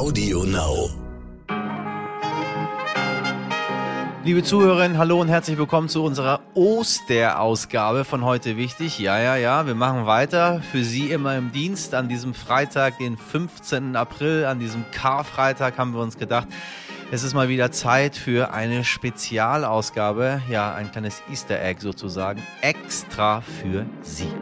Audio Now. Liebe Zuhörerinnen, hallo und herzlich willkommen zu unserer Osterausgabe von heute wichtig. Ja, ja, ja, wir machen weiter. Für Sie immer im Dienst an diesem Freitag, den 15. April, an diesem Karfreitag haben wir uns gedacht, es ist mal wieder Zeit für eine Spezialausgabe, ja, ein kleines Easter Egg sozusagen, extra für Sie.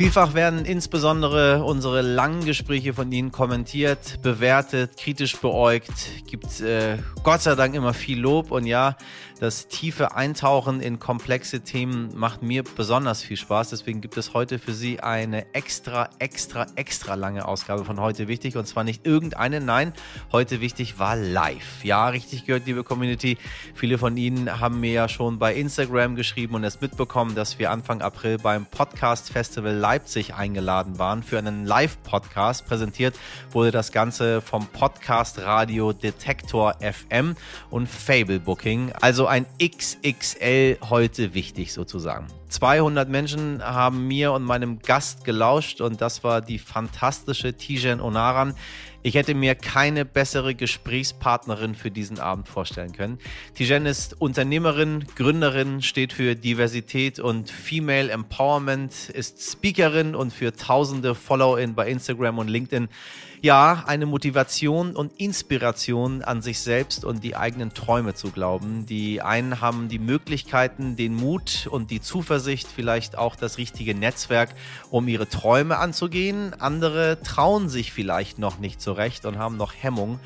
Vielfach werden insbesondere unsere langen Gespräche von Ihnen kommentiert, bewertet, kritisch beäugt. Gibt äh, Gott sei Dank immer viel Lob und ja, das tiefe Eintauchen in komplexe Themen macht mir besonders viel Spaß. Deswegen gibt es heute für Sie eine extra, extra, extra lange Ausgabe von heute wichtig. Und zwar nicht irgendeine, nein, heute wichtig war live. Ja, richtig gehört, liebe Community. Viele von Ihnen haben mir ja schon bei Instagram geschrieben und es mitbekommen, dass wir Anfang April beim Podcast Festival Leipzig eingeladen waren für einen Live-Podcast. Präsentiert wurde das Ganze vom Podcast Radio Detektor FM und Fable Booking. Also ein XXL heute wichtig sozusagen. 200 Menschen haben mir und meinem Gast gelauscht und das war die fantastische Tijen Onaran. Ich hätte mir keine bessere Gesprächspartnerin für diesen Abend vorstellen können. Tijen ist Unternehmerin, Gründerin, steht für Diversität und Female Empowerment, ist Speakerin und für tausende FollowerInnen bei Instagram und LinkedIn ja, eine Motivation und Inspiration an sich selbst und die eigenen Träume zu glauben. Die einen haben die Möglichkeiten, den Mut und die Zuversicht, vielleicht auch das richtige Netzwerk, um ihre Träume anzugehen. Andere trauen sich vielleicht noch nicht zurecht und haben noch Hemmung.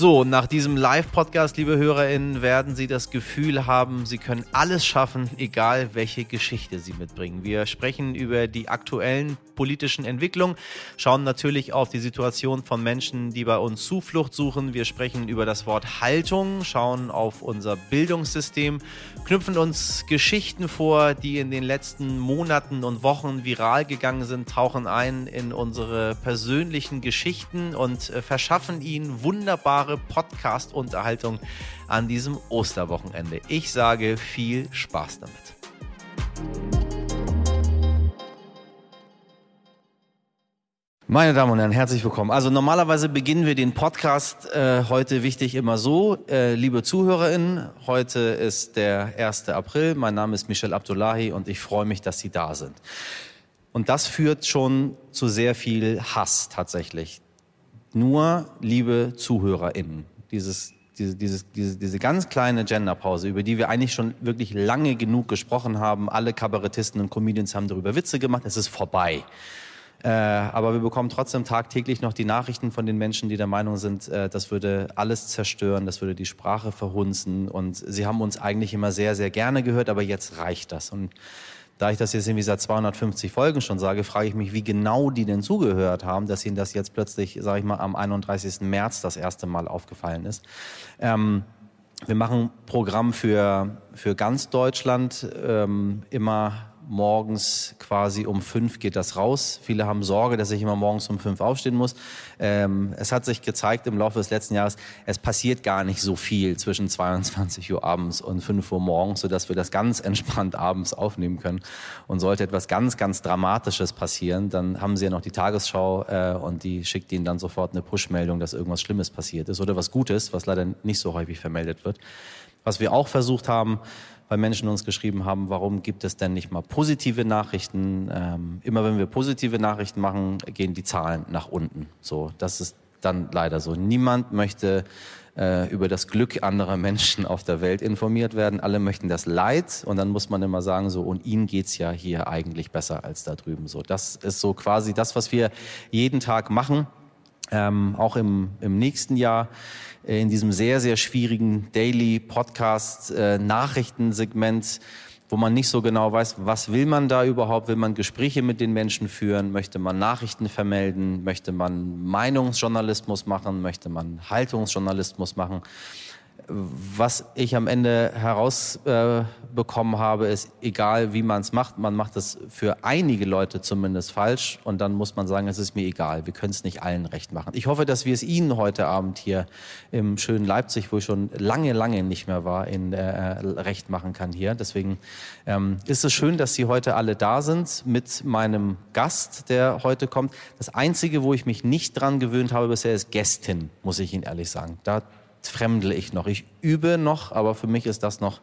So, nach diesem Live-Podcast, liebe HörerInnen, werden Sie das Gefühl haben, Sie können alles schaffen, egal welche Geschichte Sie mitbringen. Wir sprechen über die aktuellen politischen Entwicklungen, schauen natürlich auf die Situation von Menschen, die bei uns Zuflucht suchen. Wir sprechen über das Wort Haltung, schauen auf unser Bildungssystem, knüpfen uns Geschichten vor, die in den letzten Monaten und Wochen viral gegangen sind, tauchen ein in unsere persönlichen Geschichten und äh, verschaffen Ihnen wunderbare wunderbare Podcast-Unterhaltung an diesem Osterwochenende. Ich sage viel Spaß damit. Meine Damen und Herren, herzlich willkommen. Also normalerweise beginnen wir den Podcast äh, heute wichtig immer so. Äh, liebe ZuhörerInnen, heute ist der 1. April. Mein Name ist Michel Abdullahi und ich freue mich, dass Sie da sind. Und das führt schon zu sehr viel Hass tatsächlich nur, liebe ZuhörerInnen, dieses, diese, dieses, diese, diese ganz kleine Genderpause, über die wir eigentlich schon wirklich lange genug gesprochen haben, alle Kabarettisten und Comedians haben darüber Witze gemacht, es ist vorbei. Äh, aber wir bekommen trotzdem tagtäglich noch die Nachrichten von den Menschen, die der Meinung sind, äh, das würde alles zerstören, das würde die Sprache verhunzen. Und sie haben uns eigentlich immer sehr, sehr gerne gehört, aber jetzt reicht das. Und da ich das jetzt irgendwie seit 250 Folgen schon sage, frage ich mich, wie genau die denn zugehört haben, dass ihnen das jetzt plötzlich, sage ich mal, am 31. März das erste Mal aufgefallen ist. Ähm, wir machen Programm für, für ganz Deutschland, ähm, immer morgens quasi um fünf geht das raus. Viele haben Sorge, dass ich immer morgens um fünf aufstehen muss. Ähm, es hat sich gezeigt im Laufe des letzten Jahres, es passiert gar nicht so viel zwischen 22 Uhr abends und 5 Uhr morgens, sodass wir das ganz entspannt abends aufnehmen können. Und sollte etwas ganz, ganz Dramatisches passieren, dann haben Sie ja noch die Tagesschau äh, und die schickt Ihnen dann sofort eine Push-Meldung, dass irgendwas Schlimmes passiert ist oder was Gutes, was leider nicht so häufig vermeldet wird. Was wir auch versucht haben, weil Menschen uns geschrieben haben, warum gibt es denn nicht mal positive Nachrichten? Ähm, immer wenn wir positive Nachrichten machen, gehen die Zahlen nach unten. So, das ist dann leider so. Niemand möchte äh, über das Glück anderer Menschen auf der Welt informiert werden. Alle möchten das Leid und dann muss man immer sagen, so, und ihnen geht's ja hier eigentlich besser als da drüben. So, das ist so quasi das, was wir jeden Tag machen, ähm, auch im, im nächsten Jahr. Äh, in diesem sehr, sehr schwierigen Daily Podcast äh, Nachrichtensegment, wo man nicht so genau weiß, was will man da überhaupt? Will man Gespräche mit den Menschen führen? Möchte man Nachrichten vermelden? Möchte man Meinungsjournalismus machen? Möchte man Haltungsjournalismus machen? Was ich am Ende herausbekommen äh, habe, ist, egal wie man es macht, man macht es für einige Leute zumindest falsch und dann muss man sagen, es ist mir egal. Wir können es nicht allen recht machen. Ich hoffe, dass wir es Ihnen heute Abend hier im schönen Leipzig, wo ich schon lange, lange nicht mehr war, in äh, recht machen kann hier. Deswegen ähm, ist es schön, dass Sie heute alle da sind mit meinem Gast, der heute kommt. Das Einzige, wo ich mich nicht dran gewöhnt habe bisher, ist Gästin, muss ich Ihnen ehrlich sagen. Da fremdle ich noch. Ich übe noch, aber für mich ist das noch,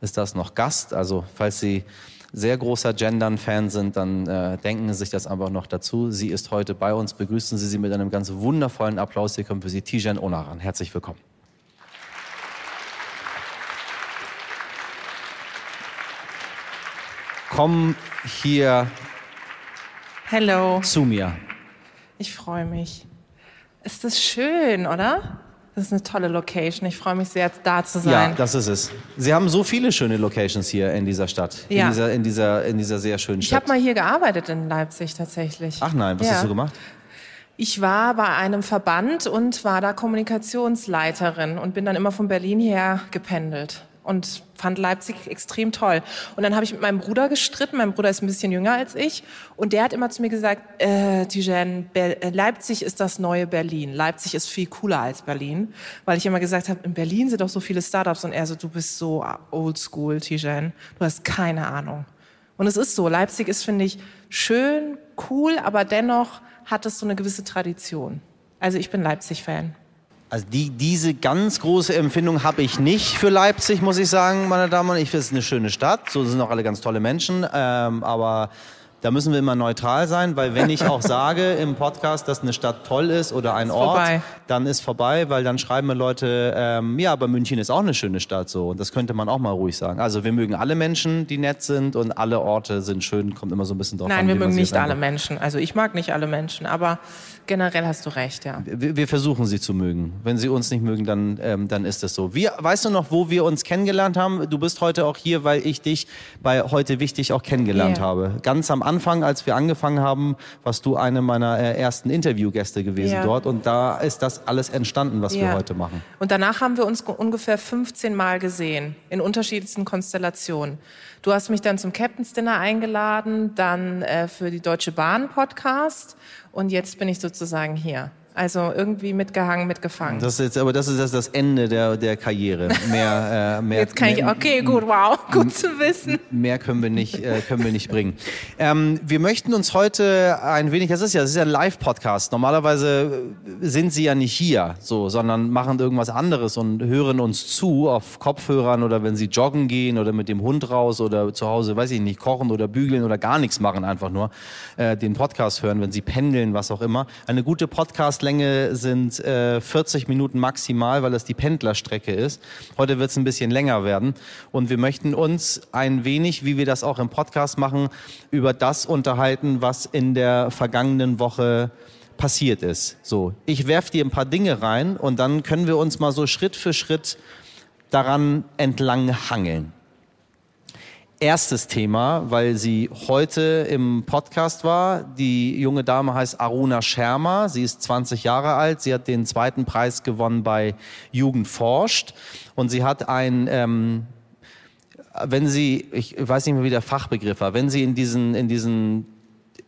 ist das noch Gast. Also falls Sie sehr großer Gendern-Fan sind, dann äh, denken Sie sich das einfach noch dazu. Sie ist heute bei uns. Begrüßen Sie sie mit einem ganz wundervollen Applaus. Hier kommt für Sie Tijan Onaran. Herzlich willkommen. Komm hier Hello. zu mir. Ich freue mich. Ist das schön, oder? Das ist eine tolle Location. Ich freue mich sehr, da zu sein. Ja, das ist es. Sie haben so viele schöne Locations hier in dieser Stadt. Ja. In dieser, in dieser, in dieser sehr schönen ich Stadt. habe mal hier gearbeitet in Leipzig tatsächlich. Ach nein, was Ja. hast du gemacht? Ich war bei einem Verband und war da Kommunikationsleiterin und bin dann immer von Berlin her gependelt und fand Leipzig extrem toll. Und dann habe ich mit meinem Bruder gestritten. Mein Bruder ist ein bisschen jünger als ich und der hat immer zu mir gesagt, äh, Tijen, äh, Leipzig ist das neue Berlin. Leipzig ist viel cooler als Berlin, weil ich immer gesagt habe, in Berlin sind doch so viele Startups und er so, du bist so oldschool, Tijen. Du hast keine Ahnung. Und es ist so, Leipzig ist, finde ich, schön, cool, aber dennoch hat es so eine gewisse Tradition. Also ich bin Leipzig-Fan. Also die, diese ganz große Empfindung habe ich nicht für Leipzig, muss ich sagen, meine Damen und Herren. Ich finde es eine schöne Stadt, so sind auch alle ganz tolle Menschen, ähm, aber da müssen wir immer neutral sein, weil wenn ich auch sage im Podcast, dass eine Stadt toll ist oder ein Ort, vorbei. dann ist vorbei, weil dann schreiben mir Leute, ähm, ja, aber München ist auch eine schöne Stadt so und das könnte man auch mal ruhig sagen. Also wir mögen alle Menschen, die nett sind und alle Orte sind schön, kommt immer so ein bisschen drauf an. Nein, wir mögen nicht alle. Menschen. Also ich mag nicht alle Menschen, aber generell hast du recht, ja. Wir, wir versuchen sie zu mögen. Wenn sie uns nicht mögen, dann, ähm, dann ist es so. Wir, weißt du noch, wo wir uns kennengelernt haben? Du bist heute auch hier, weil ich dich bei heute wichtig auch kennengelernt Ja. habe. Ganz am Anfang, als wir angefangen haben, warst du eine meiner äh, ersten Interviewgäste gewesen Ja. dort und da ist das alles entstanden, was wir Ja. heute machen. Und danach haben wir uns ge- ungefähr 15 Mal gesehen, in unterschiedlichsten Konstellationen. Du hast mich dann zum Captain's Dinner eingeladen, dann äh, für die Deutsche Bahn Podcast und jetzt bin ich sozusagen hier. Also irgendwie mitgehangen, mitgefangen. Das ist jetzt, aber das ist jetzt das Ende der, der Karriere. Mehr, äh, mehr, Jetzt kann ich, mehr, okay, gut, wow, gut zu wissen. Mehr können wir nicht, äh, können wir nicht bringen. Ähm, wir möchten uns heute ein wenig, das ist ja, das ist ja ein Live-Podcast. Normalerweise sind Sie ja nicht hier, so, sondern machen irgendwas anderes und hören uns zu auf Kopfhörern oder wenn Sie joggen gehen oder mit dem Hund raus oder zu Hause, weiß ich nicht, kochen oder bügeln oder gar nichts machen, einfach nur äh, den Podcast hören, wenn Sie pendeln, was auch immer. Eine gute Podcastlänge sind äh, 40 Minuten maximal, weil das die Pendlerstrecke ist. Heute wird es ein bisschen länger werden und wir möchten uns ein wenig, wie wir das auch im Podcast machen, über das unterhalten, was in der vergangenen Woche passiert ist. So, ich werf dir ein paar Dinge rein und dann können wir uns mal so Schritt für Schritt daran entlang hangeln. Erstes Thema, weil sie heute im Podcast war. Die junge Dame heißt Aruna Schermer. Sie ist 20 Jahre alt. Sie hat den zweiten Preis gewonnen bei Jugend forscht. Und sie hat ein, ähm, wenn sie, ich weiß nicht mehr, wie der Fachbegriff war, wenn sie in diesen, in diesen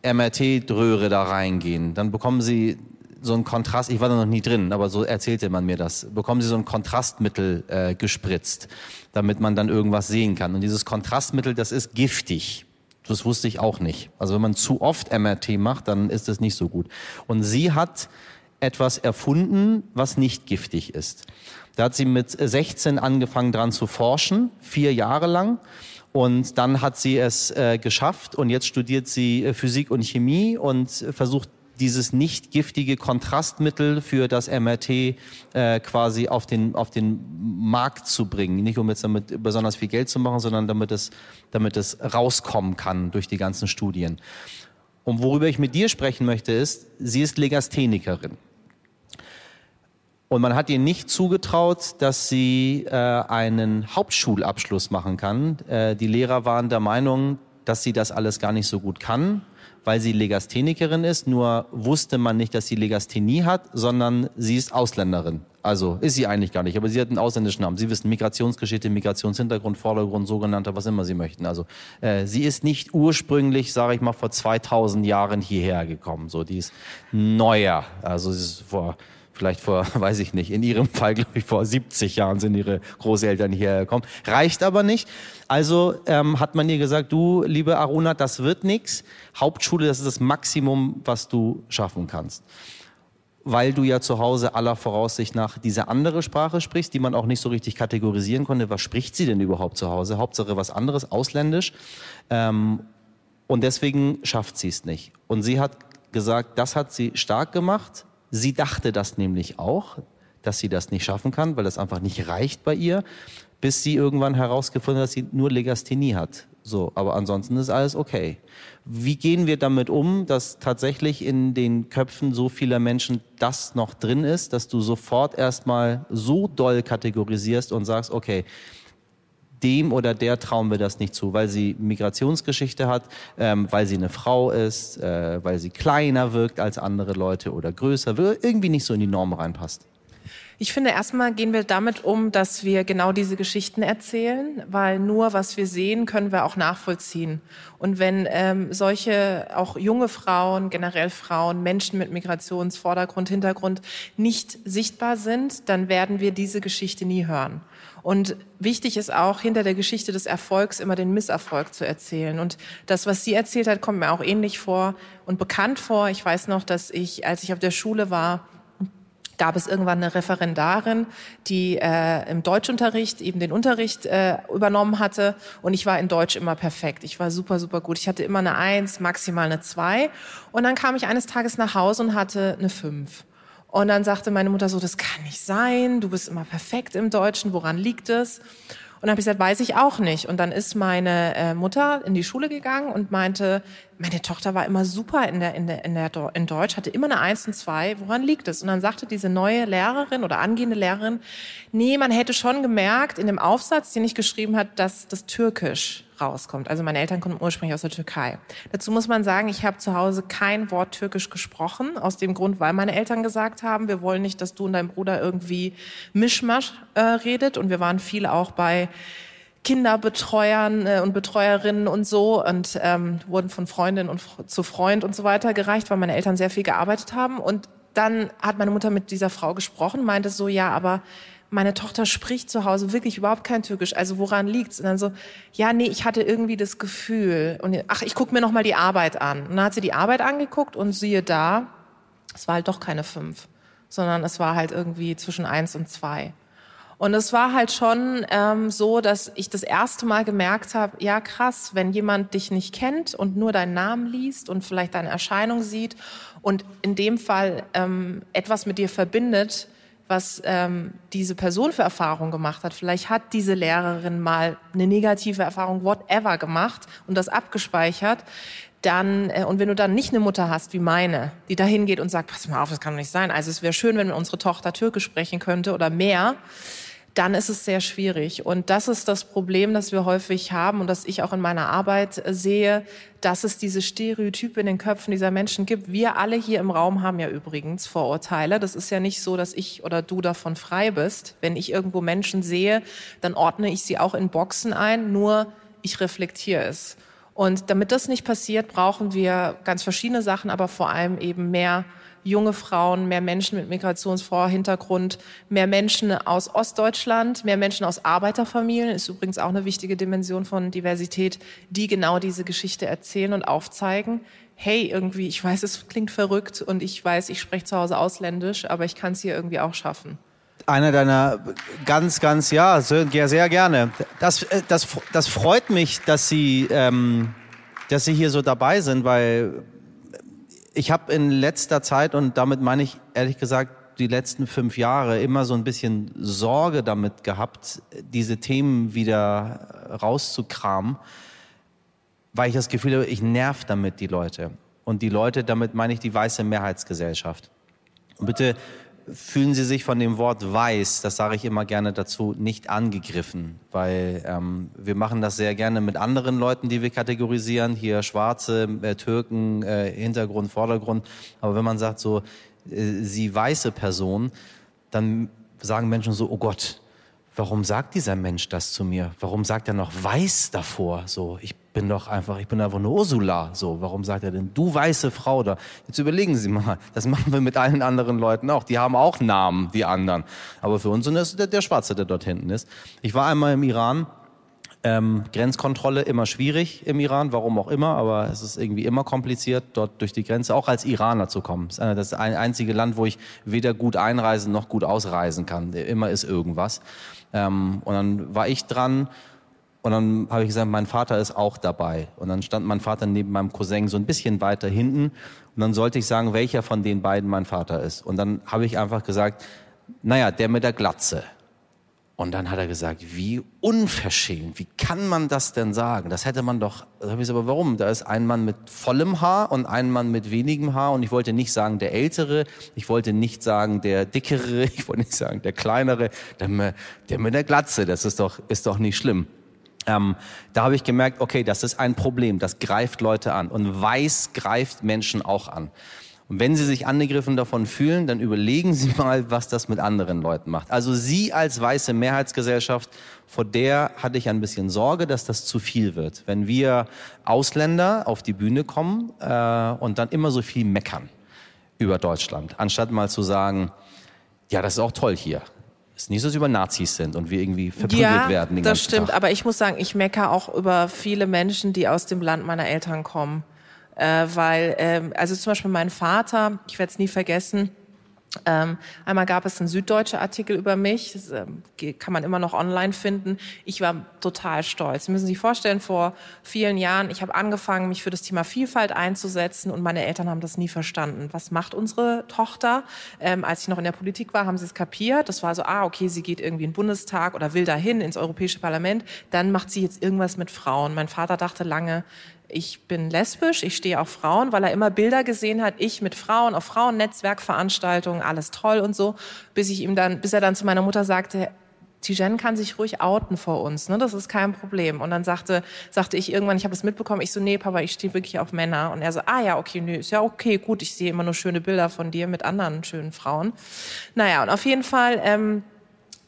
MRT-Röhre da reingehen, dann bekommen sie so ein Kontrast, ich war da noch nie drin, aber so erzählte man mir das, bekommen sie so ein Kontrastmittel äh, gespritzt, damit man dann irgendwas sehen kann. Und dieses Kontrastmittel, das ist giftig. Das wusste ich auch nicht. Also wenn man zu oft MRT macht, dann ist es nicht so gut. Und sie hat etwas erfunden, was nicht giftig ist. Da hat sie mit 16 angefangen dran zu forschen, vier Jahre lang. Und dann hat sie es äh, geschafft und jetzt studiert sie äh, Physik und Chemie und versucht dieses nicht giftige Kontrastmittel für das MRT äh, quasi auf den, auf den Markt zu bringen. Nicht um jetzt damit besonders viel Geld zu machen, sondern damit es, damit es rauskommen kann durch die ganzen Studien. Und worüber ich mit dir sprechen möchte, ist, sie ist Legasthenikerin. Und man hat ihr nicht zugetraut, dass sie äh, einen Hauptschulabschluss machen kann. Äh, die Lehrer waren der Meinung, dass sie das alles gar nicht so gut kann, weil sie Legasthenikerin ist. Nur wusste man nicht, dass sie Legasthenie hat, sondern sie ist Ausländerin. Also ist sie eigentlich gar nicht, aber sie hat einen ausländischen Namen. Sie wissen Migrationsgeschichte, Migrationshintergrund, Vordergrund, sogenannter, was immer Sie möchten. Also äh, sie ist nicht ursprünglich, sage ich mal, vor 2000 Jahren hierher gekommen. So, die ist neuer. Also sie ist vor vielleicht vor, weiß ich nicht, in ihrem Fall, glaube ich, vor 70 Jahren sind ihre Großeltern hierher gekommen. Reicht aber nicht. Also ähm, hat man ihr gesagt, du, liebe Aruna, das wird nichts. Hauptschule, das ist das Maximum, was du schaffen kannst weil du ja zu Hause aller Voraussicht nach diese andere Sprache sprichst, die man auch nicht so richtig kategorisieren konnte. Was spricht sie denn überhaupt zu Hause? Hauptsache was anderes, ausländisch. Ähm, und deswegen schafft sie es nicht. Und sie hat gesagt, das hat sie stark gemacht. Sie dachte das nämlich auch, dass sie das nicht schaffen kann, weil das einfach nicht reicht bei ihr, bis sie irgendwann herausgefunden hat, dass sie nur Legasthenie hat. So, aber ansonsten ist alles okay. Wie gehen wir damit um, dass tatsächlich in den Köpfen so vieler Menschen das noch drin ist, dass du sofort erstmal so doll kategorisierst und sagst, okay, dem oder der trauen wir das nicht zu, weil sie Migrationsgeschichte hat, ähm, weil sie eine Frau ist, äh, weil sie kleiner wirkt als andere Leute oder größer, irgendwie nicht so in die Norm reinpasst. Ich finde, erstmal gehen wir damit um, dass wir genau diese Geschichten erzählen, weil nur was wir sehen, können wir auch nachvollziehen. Und wenn ähm, solche auch junge Frauen, generell Frauen, Menschen mit Migrationsvordergrund, Hintergrund nicht sichtbar sind, dann werden wir diese Geschichte nie hören. Und wichtig ist auch, hinter der Geschichte des Erfolgs immer den Misserfolg zu erzählen. Und das, was sie erzählt hat, kommt mir auch ähnlich vor und bekannt vor. Ich weiß noch, dass ich, als ich auf der Schule war, gab es irgendwann eine Referendarin, die äh, im Deutschunterricht eben den Unterricht äh, übernommen hatte und ich war in Deutsch immer perfekt. Ich war super, super gut. Ich hatte immer eine Eins, maximal eine Zwei und dann kam ich eines Tages nach Hause und hatte eine Fünf. Und dann sagte meine Mutter so, das kann nicht sein, du bist immer perfekt im Deutschen, woran liegt es? Und dann habe ich gesagt, weiß ich auch nicht. Und dann ist meine äh, Mutter in die Schule gegangen und meinte, meine Tochter war immer super in der, in der, in der in Deutsch, hatte immer eine Eins und zwei. Woran liegt es? Und dann sagte diese neue Lehrerin oder angehende Lehrerin, nee, man hätte schon gemerkt in dem Aufsatz, den ich geschrieben hat, dass das Türkisch rauskommt. Also meine Eltern kommen ursprünglich aus der Türkei. Dazu muss man sagen, ich habe zu Hause kein Wort Türkisch gesprochen, aus dem Grund, weil meine Eltern gesagt haben, wir wollen nicht, dass du und dein Bruder irgendwie Mischmasch äh, redet. Und wir waren viel auch bei Kinderbetreuern äh, und Betreuerinnen und so und ähm, wurden von Freundin und zu Freund und so weiter gereicht, weil meine Eltern sehr viel gearbeitet haben. Und dann hat meine Mutter mit dieser Frau gesprochen, meinte so, ja, aber meine Tochter spricht zu Hause wirklich überhaupt kein Türkisch. Also woran liegt's? Und dann so, ja, nee, ich hatte irgendwie das Gefühl. Und ach, ich gucke mir noch mal die Arbeit an. Und dann hat sie die Arbeit angeguckt und siehe da, es war halt doch keine fünf, sondern es war halt irgendwie zwischen eins und zwei. Und es war halt schon ähm, so, dass ich das erste Mal gemerkt habe, ja krass, wenn jemand dich nicht kennt und nur deinen Namen liest und vielleicht deine Erscheinung sieht und in dem Fall ähm, etwas mit dir verbindet, was ähm, diese Person für Erfahrung gemacht hat. Vielleicht hat diese Lehrerin mal eine negative Erfahrung, whatever, gemacht und das abgespeichert. Dann, äh, und wenn du dann nicht eine Mutter hast wie meine, die da hingeht und sagt, pass mal auf, das kann doch nicht sein. Also es wäre schön, wenn unsere Tochter Türkisch sprechen könnte oder mehr dann ist es sehr schwierig. Und das ist das Problem, das wir häufig haben und das ich auch in meiner Arbeit sehe, dass es diese Stereotype in den Köpfen dieser Menschen gibt. Wir alle hier im Raum haben ja übrigens Vorurteile. Das ist ja nicht so, dass ich oder du davon frei bist. Wenn ich irgendwo Menschen sehe, dann ordne ich sie auch in Boxen ein, nur ich reflektiere es. Und damit das nicht passiert, brauchen wir ganz verschiedene Sachen, aber vor allem eben mehr junge Frauen, mehr Menschen mit Migrationsvorhintergrund, mehr Menschen aus Ostdeutschland, mehr Menschen aus Arbeiterfamilien, ist übrigens auch eine wichtige Dimension von Diversität, die genau diese Geschichte erzählen und aufzeigen. Hey, irgendwie, ich weiß, es klingt verrückt und ich weiß, ich spreche zu Hause ausländisch, aber ich kann es hier irgendwie auch schaffen. Einer deiner ganz, ganz, ja, sehr, sehr gerne. Das, äh, das, das freut mich, dass Sie, ähm, dass Sie hier so dabei sind, weil ich habe in letzter Zeit, und damit meine ich ehrlich gesagt die letzten fünf Jahre, immer so ein bisschen Sorge damit gehabt, diese Themen wieder rauszukramen, weil ich das Gefühl habe, ich nerv damit die Leute. Und die Leute, damit meine ich die weiße Mehrheitsgesellschaft. Und bitte fühlen Sie sich von dem Wort weiß, das sage ich immer gerne dazu, nicht angegriffen, weil ähm, wir machen das sehr gerne mit anderen Leuten, die wir kategorisieren, hier Schwarze, äh, Türken, äh, Hintergrund, Vordergrund. Aber wenn man sagt so, äh, Sie weiße Person, dann sagen Menschen so, oh Gott, warum sagt dieser Mensch das zu mir? Warum sagt er noch weiß davor? So, ich bin doch einfach, ich bin einfach nur Ursula. So, warum sagt er denn du weiße Frau da? Jetzt überlegen Sie mal, das machen wir mit allen anderen Leuten auch. Die haben auch Namen, die anderen. Aber für uns ist es der, der Schwarze, der dort hinten ist. Ich war einmal im Iran. Ähm, Grenzkontrolle immer schwierig im Iran, warum auch immer, aber es ist irgendwie immer kompliziert, dort durch die Grenze auch als Iraner zu kommen. Das ist das einzige Land, wo ich weder gut einreisen noch gut ausreisen kann. Immer ist irgendwas. Ähm, und dann war ich dran und dann habe ich gesagt, mein Vater ist auch dabei. Und dann stand mein Vater neben meinem Cousin so ein bisschen weiter hinten. Und dann sollte ich sagen, welcher von den beiden mein Vater ist. Und dann habe ich einfach gesagt, naja, der mit der Glatze. Und dann hat er gesagt, wie unverschämt, wie kann man das denn sagen? Das hätte man doch, da habe ich gesagt, aber warum? Da ist ein Mann mit vollem Haar und ein Mann mit wenigem Haar und ich wollte nicht sagen der Ältere, ich wollte nicht sagen der Dickere, ich wollte nicht sagen der Kleinere, der, der mit der Glatze, das ist doch, ist doch nicht schlimm. Ähm, da habe ich gemerkt, okay, das ist ein Problem, das greift Leute an und Weiß greift Menschen auch an. Und wenn Sie sich angegriffen davon fühlen, dann überlegen Sie mal, was das mit anderen Leuten macht. Also Sie als weiße Mehrheitsgesellschaft, vor der hatte ich ein bisschen Sorge, dass das zu viel wird. Wenn wir Ausländer auf die Bühne kommen äh, und dann immer so viel meckern über Deutschland, anstatt mal zu sagen, ja, das ist auch toll hier. Es ist nicht so, dass wir über Nazis sind und wir irgendwie verprügelt ja, werden. Den das stimmt, Tag. aber ich muss sagen, ich meckere auch über viele Menschen, die aus dem Land meiner Eltern kommen. Äh, weil, ähm, also zum Beispiel mein Vater, ich werde es nie vergessen, ähm, einmal gab es einen süddeutsche Artikel über mich, das ähm, kann man immer noch online finden. Ich war total stolz. Sie müssen sich vorstellen, vor vielen Jahren, ich habe angefangen, mich für das Thema Vielfalt einzusetzen und meine Eltern haben das nie verstanden. Was macht unsere Tochter? Ähm, als ich noch in der Politik war, haben sie es kapiert. Das war so, ah, okay, sie geht irgendwie in den Bundestag oder will dahin ins Europäische Parlament, dann macht sie jetzt irgendwas mit Frauen. Mein Vater dachte lange, ich bin lesbisch, ich stehe auf Frauen, weil er immer Bilder gesehen hat, ich mit Frauen auf Frauennetzwerkveranstaltungen, alles toll und so, bis ich ihm dann, bis er dann zu meiner Mutter sagte, Tijen kann sich ruhig outen vor uns, ne? das ist kein Problem. Und dann sagte, sagte ich irgendwann, ich habe es mitbekommen, ich so, nee, Papa, ich stehe wirklich auf Männer. Und er so, ah ja, okay, nee, ist ja okay, gut, ich sehe immer nur schöne Bilder von dir mit anderen schönen Frauen. Naja, und auf jeden Fall ähm,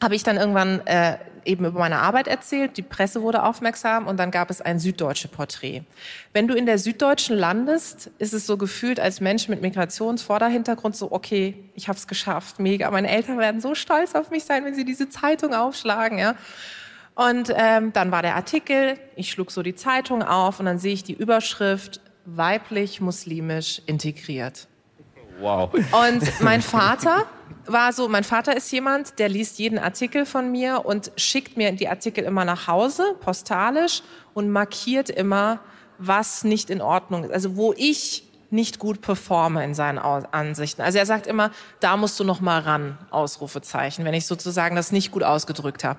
habe ich dann irgendwann äh, eben über meine Arbeit erzählt, die Presse wurde aufmerksam und dann gab es ein süddeutsche Porträt. Wenn du in der Süddeutschen landest, ist es so gefühlt als Mensch mit Migrationsvorderhintergrund so, okay, ich habe es geschafft, mega. Meine Eltern werden so stolz auf mich sein, wenn sie diese Zeitung aufschlagen, ja. Und ähm, dann war der Artikel, ich schlug so die Zeitung auf und dann sehe ich die Überschrift weiblich-muslimisch integriert. Wow. Und mein Vater war so, mein Vater ist jemand, der liest jeden Artikel von mir und schickt mir die Artikel immer nach Hause, postalisch, und markiert immer, was nicht in Ordnung ist. Also wo ich nicht gut performe in seinen Ansichten. Also er sagt immer, da musst du noch mal ran, Ausrufezeichen, wenn ich sozusagen das nicht gut ausgedrückt habe.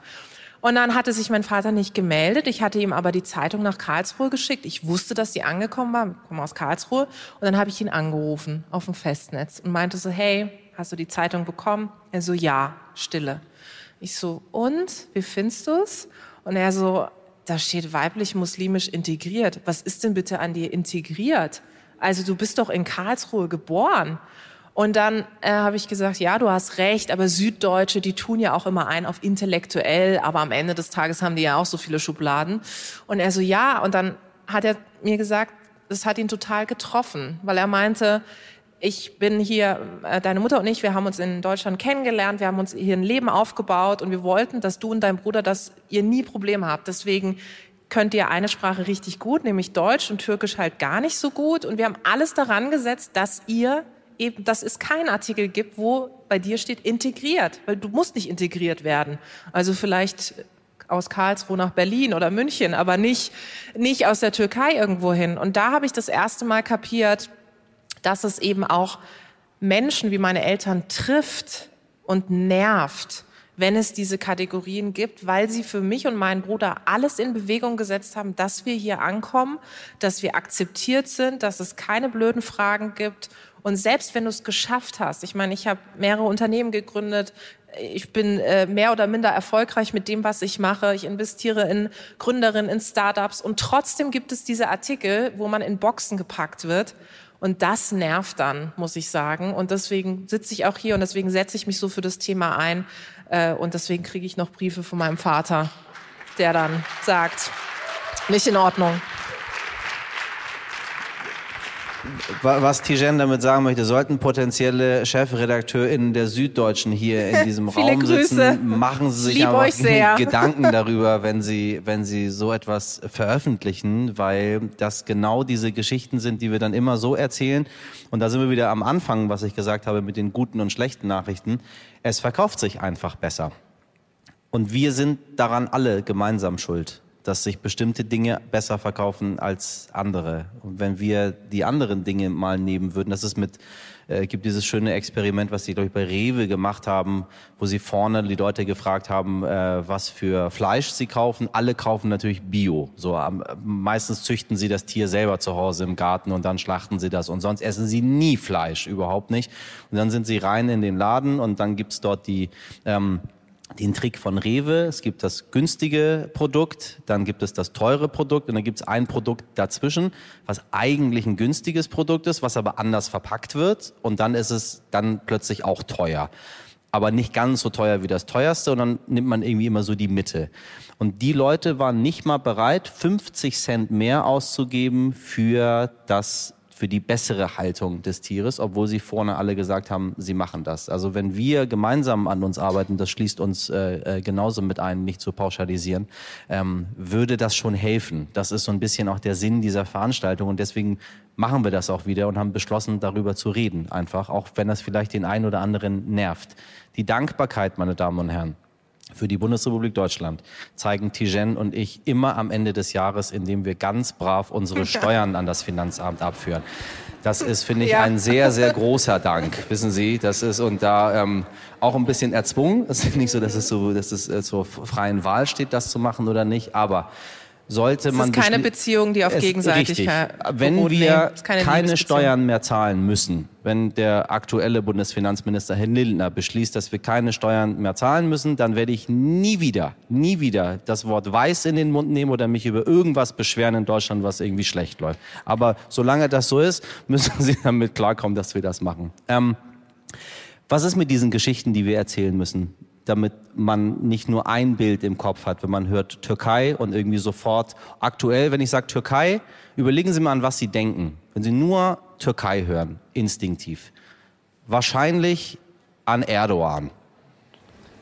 Und dann hatte sich mein Vater nicht gemeldet. Ich hatte ihm aber die Zeitung nach Karlsruhe geschickt. Ich wusste, dass sie angekommen war. Ich komme aus Karlsruhe. Und dann habe ich ihn angerufen auf dem Festnetz und meinte so, hey, hast du die Zeitung bekommen? Er so, ja, Stille. Ich so, und, wie findest du es? Und er so, da steht weiblich-muslimisch integriert. Was ist denn bitte an dir integriert? Also du bist doch in Karlsruhe geboren. Und dann äh, habe ich gesagt, ja, du hast recht, aber Süddeutsche, die tun ja auch immer ein auf intellektuell, aber am Ende des Tages haben die ja auch so viele Schubladen. Und er so, ja, und dann hat er mir gesagt, das hat ihn total getroffen, weil er meinte, ich bin hier, äh, deine Mutter und ich, wir haben uns in Deutschland kennengelernt, wir haben uns hier ein Leben aufgebaut und wir wollten, dass du und dein Bruder, dass ihr nie Probleme habt. Deswegen könnt ihr eine Sprache richtig gut, nämlich Deutsch und Türkisch halt gar nicht so gut. Und wir haben alles daran gesetzt, dass ihr eben, dass es keinen Artikel gibt, wo bei dir steht integriert, weil du musst nicht integriert werden. Also vielleicht aus Karlsruhe nach Berlin oder München, aber nicht, nicht aus der Türkei irgendwo hin. Und da habe ich das erste Mal kapiert, dass es eben auch Menschen wie meine Eltern trifft und nervt, wenn es diese Kategorien gibt, weil sie für mich und meinen Bruder alles in Bewegung gesetzt haben, dass wir hier ankommen, dass wir akzeptiert sind, dass es keine blöden Fragen gibt und selbst wenn du es geschafft hast, ich meine, ich habe mehrere Unternehmen gegründet, ich bin äh, mehr oder minder erfolgreich mit dem, was ich mache. Ich investiere in Gründerinnen, in Startups und trotzdem gibt es diese Artikel, wo man in Boxen gepackt wird. Und das nervt dann, muss ich sagen. Und deswegen sitze ich auch hier und deswegen setze ich mich so für das Thema ein. Äh, und deswegen kriege ich noch Briefe von meinem Vater, der dann sagt, nicht in Ordnung. Was Tijen damit sagen möchte, sollten potenzielle ChefredakteurInnen der Süddeutschen hier in diesem Raum Grüße. sitzen, machen Sie sich einfach Gedanken darüber, wenn Sie, wenn Sie so etwas veröffentlichen, weil das genau diese Geschichten sind, die wir dann immer so erzählen. Und da sind wir wieder am Anfang, was ich gesagt habe mit den guten und schlechten Nachrichten. Es verkauft sich einfach besser. Und wir sind daran alle gemeinsam schuld dass sich bestimmte Dinge besser verkaufen als andere. Und wenn wir die anderen Dinge mal nehmen würden, das ist mit, äh, gibt dieses schöne Experiment, was sie, glaube ich, bei Rewe gemacht haben, wo sie vorne die Leute gefragt haben, äh, was für Fleisch sie kaufen. Alle kaufen natürlich Bio. So, am, meistens züchten sie das Tier selber zu Hause im Garten und dann schlachten sie das. Und sonst essen sie nie Fleisch, überhaupt nicht. Und dann sind sie rein in den Laden und dann gibt's dort die, ähm, den Trick von Rewe. Es gibt das günstige Produkt, dann gibt es das teure Produkt und dann gibt es ein Produkt dazwischen, was eigentlich ein günstiges Produkt ist, was aber anders verpackt wird und dann ist es dann plötzlich auch teuer. Aber nicht ganz so teuer wie das teuerste und dann nimmt man irgendwie immer so die Mitte. Und die Leute waren nicht mal bereit, 50 Cent mehr auszugeben für das für die bessere Haltung des Tieres, obwohl sie vorne alle gesagt haben, sie machen das. Also wenn wir gemeinsam an uns arbeiten, das schließt uns äh, äh, genauso mit ein, nicht zu pauschalisieren, ähm, würde das schon helfen. Das ist so ein bisschen auch der Sinn dieser Veranstaltung und deswegen machen wir das auch wieder und haben beschlossen, darüber zu reden, einfach, auch wenn das vielleicht den einen oder anderen nervt. Die Dankbarkeit, meine Damen und Herren, für die Bundesrepublik Deutschland zeigen Tijen und ich immer am Ende des Jahres, indem wir ganz brav unsere Steuern an das Finanzamt abführen. Das ist, finde ich, ja. ein sehr, sehr großer Dank. Wissen Sie, das ist und da ähm, auch ein bisschen erzwungen. Es ist nicht so, dass es so, dass es äh, zur freien Wahl steht, das zu machen oder nicht. Aber sollte man. Es ist keine Beziehung, die auf es, Gegenseitigkeit. Wenn wir keine, keine Steuern mehr zahlen müssen, wenn der aktuelle Bundesfinanzminister Herr Lindner beschließt, dass wir keine Steuern mehr zahlen müssen, dann werde ich nie wieder, nie wieder das Wort weiß in den Mund nehmen oder mich über irgendwas beschweren in Deutschland, was irgendwie schlecht läuft. Aber solange das so ist, müssen Sie damit klarkommen, dass wir das machen. Ähm, was ist mit diesen Geschichten, die wir erzählen müssen? Damit man nicht nur ein Bild im Kopf hat, wenn man hört Türkei und irgendwie sofort aktuell, wenn ich sage Türkei, überlegen Sie mal an, was Sie denken. Wenn Sie nur Türkei hören, instinktiv. Wahrscheinlich an Erdogan.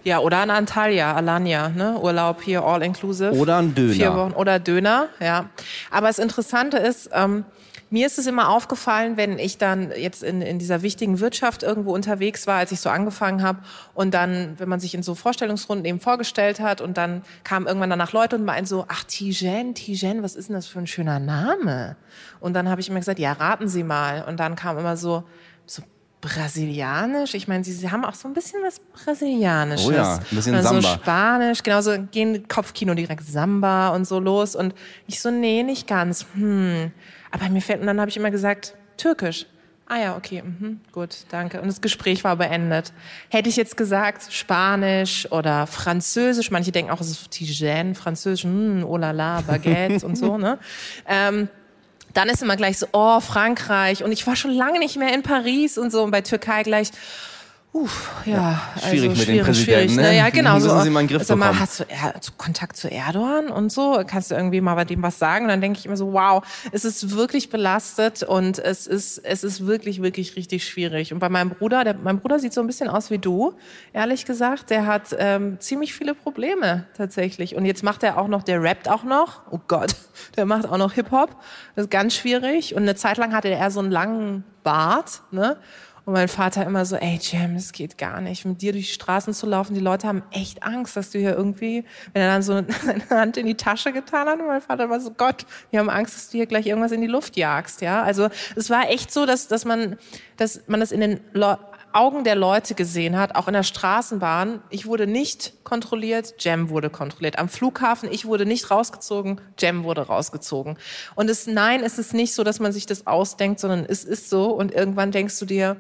Ja, oder an Antalya, Alanya, ne? Urlaub hier, all inclusive. Oder ein Döner. Vier Wochen. Oder Döner, ja. Aber das Interessante ist, ähm, mir ist es immer aufgefallen, wenn ich dann jetzt in, in dieser wichtigen Wirtschaft irgendwo unterwegs war, als ich so angefangen habe und dann, wenn man sich in so Vorstellungsrunden eben vorgestellt hat und dann kamen irgendwann danach Leute und meinten so, ach Tijen, Tijen, was ist denn das für ein schöner Name? Und dann habe ich immer gesagt, ja, raten Sie mal. Und dann kam immer so, so brasilianisch. Ich meine, sie, sie haben auch so ein bisschen was brasilianisches. Oh ja, ein bisschen Samba. So Spanisch, genauso gehen Kopfkino direkt Samba und so los und ich so nee, nicht ganz. Hm. Aber mir fällt, und dann habe ich immer gesagt, türkisch. Ah ja, okay, mhm, gut, danke. Und das Gespräch war beendet. Hätte ich jetzt gesagt Spanisch oder Französisch, manche denken auch, es ist Tijen, Französisch, mm, oh la la, Baguettes und so, ne? Ähm, dann ist immer gleich so, oh, Frankreich. Und ich war schon lange nicht mehr in Paris und so. Und bei Türkei gleich, Uff, ja, ja, schwierig also mit schwierig, dem Präsidenten. Ne? Ne? Ja, genau. So, Sie mal einen Griff also mal, hast du ja, Kontakt zu Erdogan und so? Kannst du irgendwie mal bei dem was sagen? Und dann denke ich immer so, wow, es ist wirklich belastet und es ist, es ist wirklich, wirklich richtig schwierig. Und bei meinem Bruder, der, mein Bruder sieht so ein bisschen aus wie du, ehrlich gesagt. Der hat ähm, ziemlich viele Probleme tatsächlich. Und jetzt macht er auch noch, der rappt auch noch. Oh Gott, der macht auch noch Hip-Hop. Das ist ganz schwierig. Und eine Zeit lang hatte er so einen langen Bart, ne? Und mein Vater immer so, ey Jam, das geht gar nicht, mit dir durch die Straßen zu laufen. Die Leute haben echt Angst, dass du hier irgendwie, wenn er dann so seine Hand in die Tasche getan hat, und mein Vater war so, Gott, die haben Angst, dass du hier gleich irgendwas in die Luft jagst, ja. Also es war echt so, dass, dass man, dass man das in den Augen der Leute gesehen hat, auch in der Straßenbahn. Ich wurde nicht kontrolliert, Jem wurde kontrolliert. Am Flughafen, ich wurde nicht rausgezogen, Jem wurde rausgezogen. Und es, nein, es ist nicht so, dass man sich das ausdenkt, sondern es ist so. Und irgendwann denkst du dir,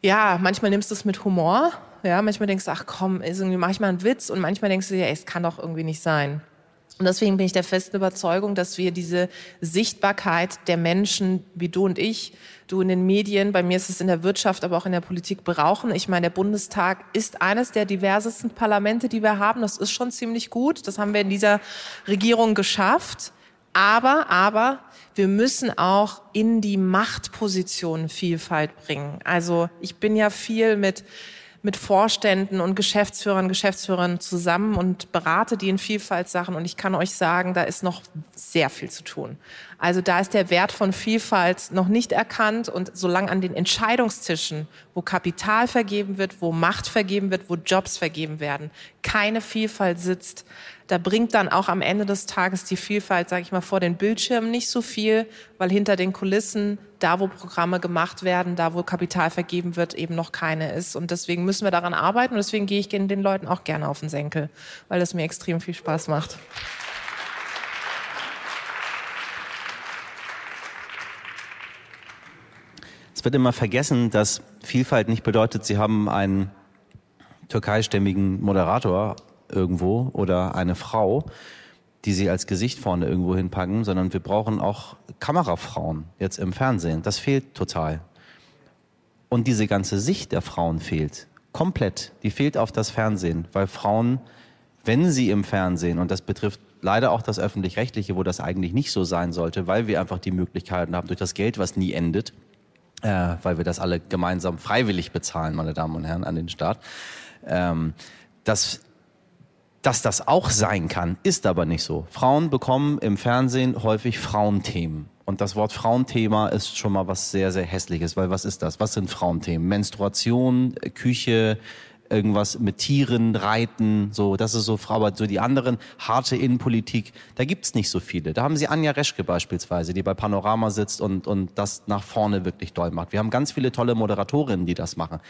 ja, manchmal nimmst du es mit Humor, Ja, manchmal denkst du, ach komm, irgendwie mache ich mal einen Witz und manchmal denkst du dir, ey, es kann doch irgendwie nicht sein. Und deswegen bin ich der festen Überzeugung, dass wir diese Sichtbarkeit der Menschen wie du und ich, du in den Medien, bei mir ist es in der Wirtschaft, aber auch in der Politik brauchen. Ich meine, der Bundestag ist eines der diversesten Parlamente, die wir haben. Das ist schon ziemlich gut. Das haben wir in dieser Regierung geschafft. Aber, aber, wir müssen auch in die Machtposition Vielfalt bringen. Also ich bin ja viel mit mit Vorständen und Geschäftsführern, Geschäftsführern zusammen und berate die in Vielfaltssachen. Und ich kann euch sagen, da ist noch sehr viel zu tun. Also da ist der Wert von Vielfalt noch nicht erkannt. Und solange an den Entscheidungstischen, wo Kapital vergeben wird, wo Macht vergeben wird, wo Jobs vergeben werden, keine Vielfalt sitzt, da bringt dann auch am Ende des Tages die Vielfalt, sage ich mal, vor den Bildschirmen nicht so viel, weil hinter den Kulissen, da wo Programme gemacht werden, da wo Kapital vergeben wird, eben noch keine ist. Und deswegen müssen wir daran arbeiten und deswegen gehe ich den Leuten auch gerne auf den Senkel, weil das mir extrem viel Spaß macht. Es wird immer vergessen, dass Vielfalt nicht bedeutet, Sie haben einen türkeistämmigen Moderator irgendwo oder eine Frau, die sie als Gesicht vorne irgendwo hinpacken, sondern wir brauchen auch Kamerafrauen jetzt im Fernsehen. Das fehlt total. Und diese ganze Sicht der Frauen fehlt. Komplett. Die fehlt auf das Fernsehen, weil Frauen, wenn sie im Fernsehen, und das betrifft leider auch das öffentlich-rechtliche, wo das eigentlich nicht so sein sollte, weil wir einfach die Möglichkeiten haben, durch das Geld, was nie endet, äh, weil wir das alle gemeinsam freiwillig bezahlen, meine Damen und Herren, an den Staat, ähm, dass dass das auch sein kann, ist aber nicht so. Frauen bekommen im Fernsehen häufig Frauenthemen. Und das Wort Frauenthema ist schon mal was sehr, sehr hässliches, weil was ist das? Was sind Frauenthemen? Menstruation, Küche, irgendwas mit Tieren, Reiten, so, das ist so Frau, aber so die anderen, harte Innenpolitik, da gibt's nicht so viele. Da haben Sie Anja Reschke beispielsweise, die bei Panorama sitzt und, und das nach vorne wirklich doll macht. Wir haben ganz viele tolle Moderatorinnen, die das machen.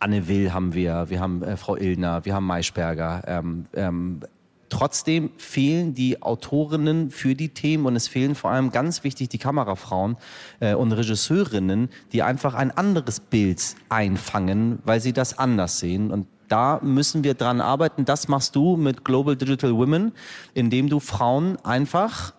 Anne Will haben wir, wir haben äh, Frau Illner, wir haben Maischberger. Ähm, ähm, trotzdem fehlen die Autorinnen für die Themen und es fehlen vor allem ganz wichtig die Kamerafrauen äh, und Regisseurinnen, die einfach ein anderes Bild einfangen, weil sie das anders sehen. Und da müssen wir dran arbeiten. Das machst du mit Global Digital Women, indem du Frauen einfach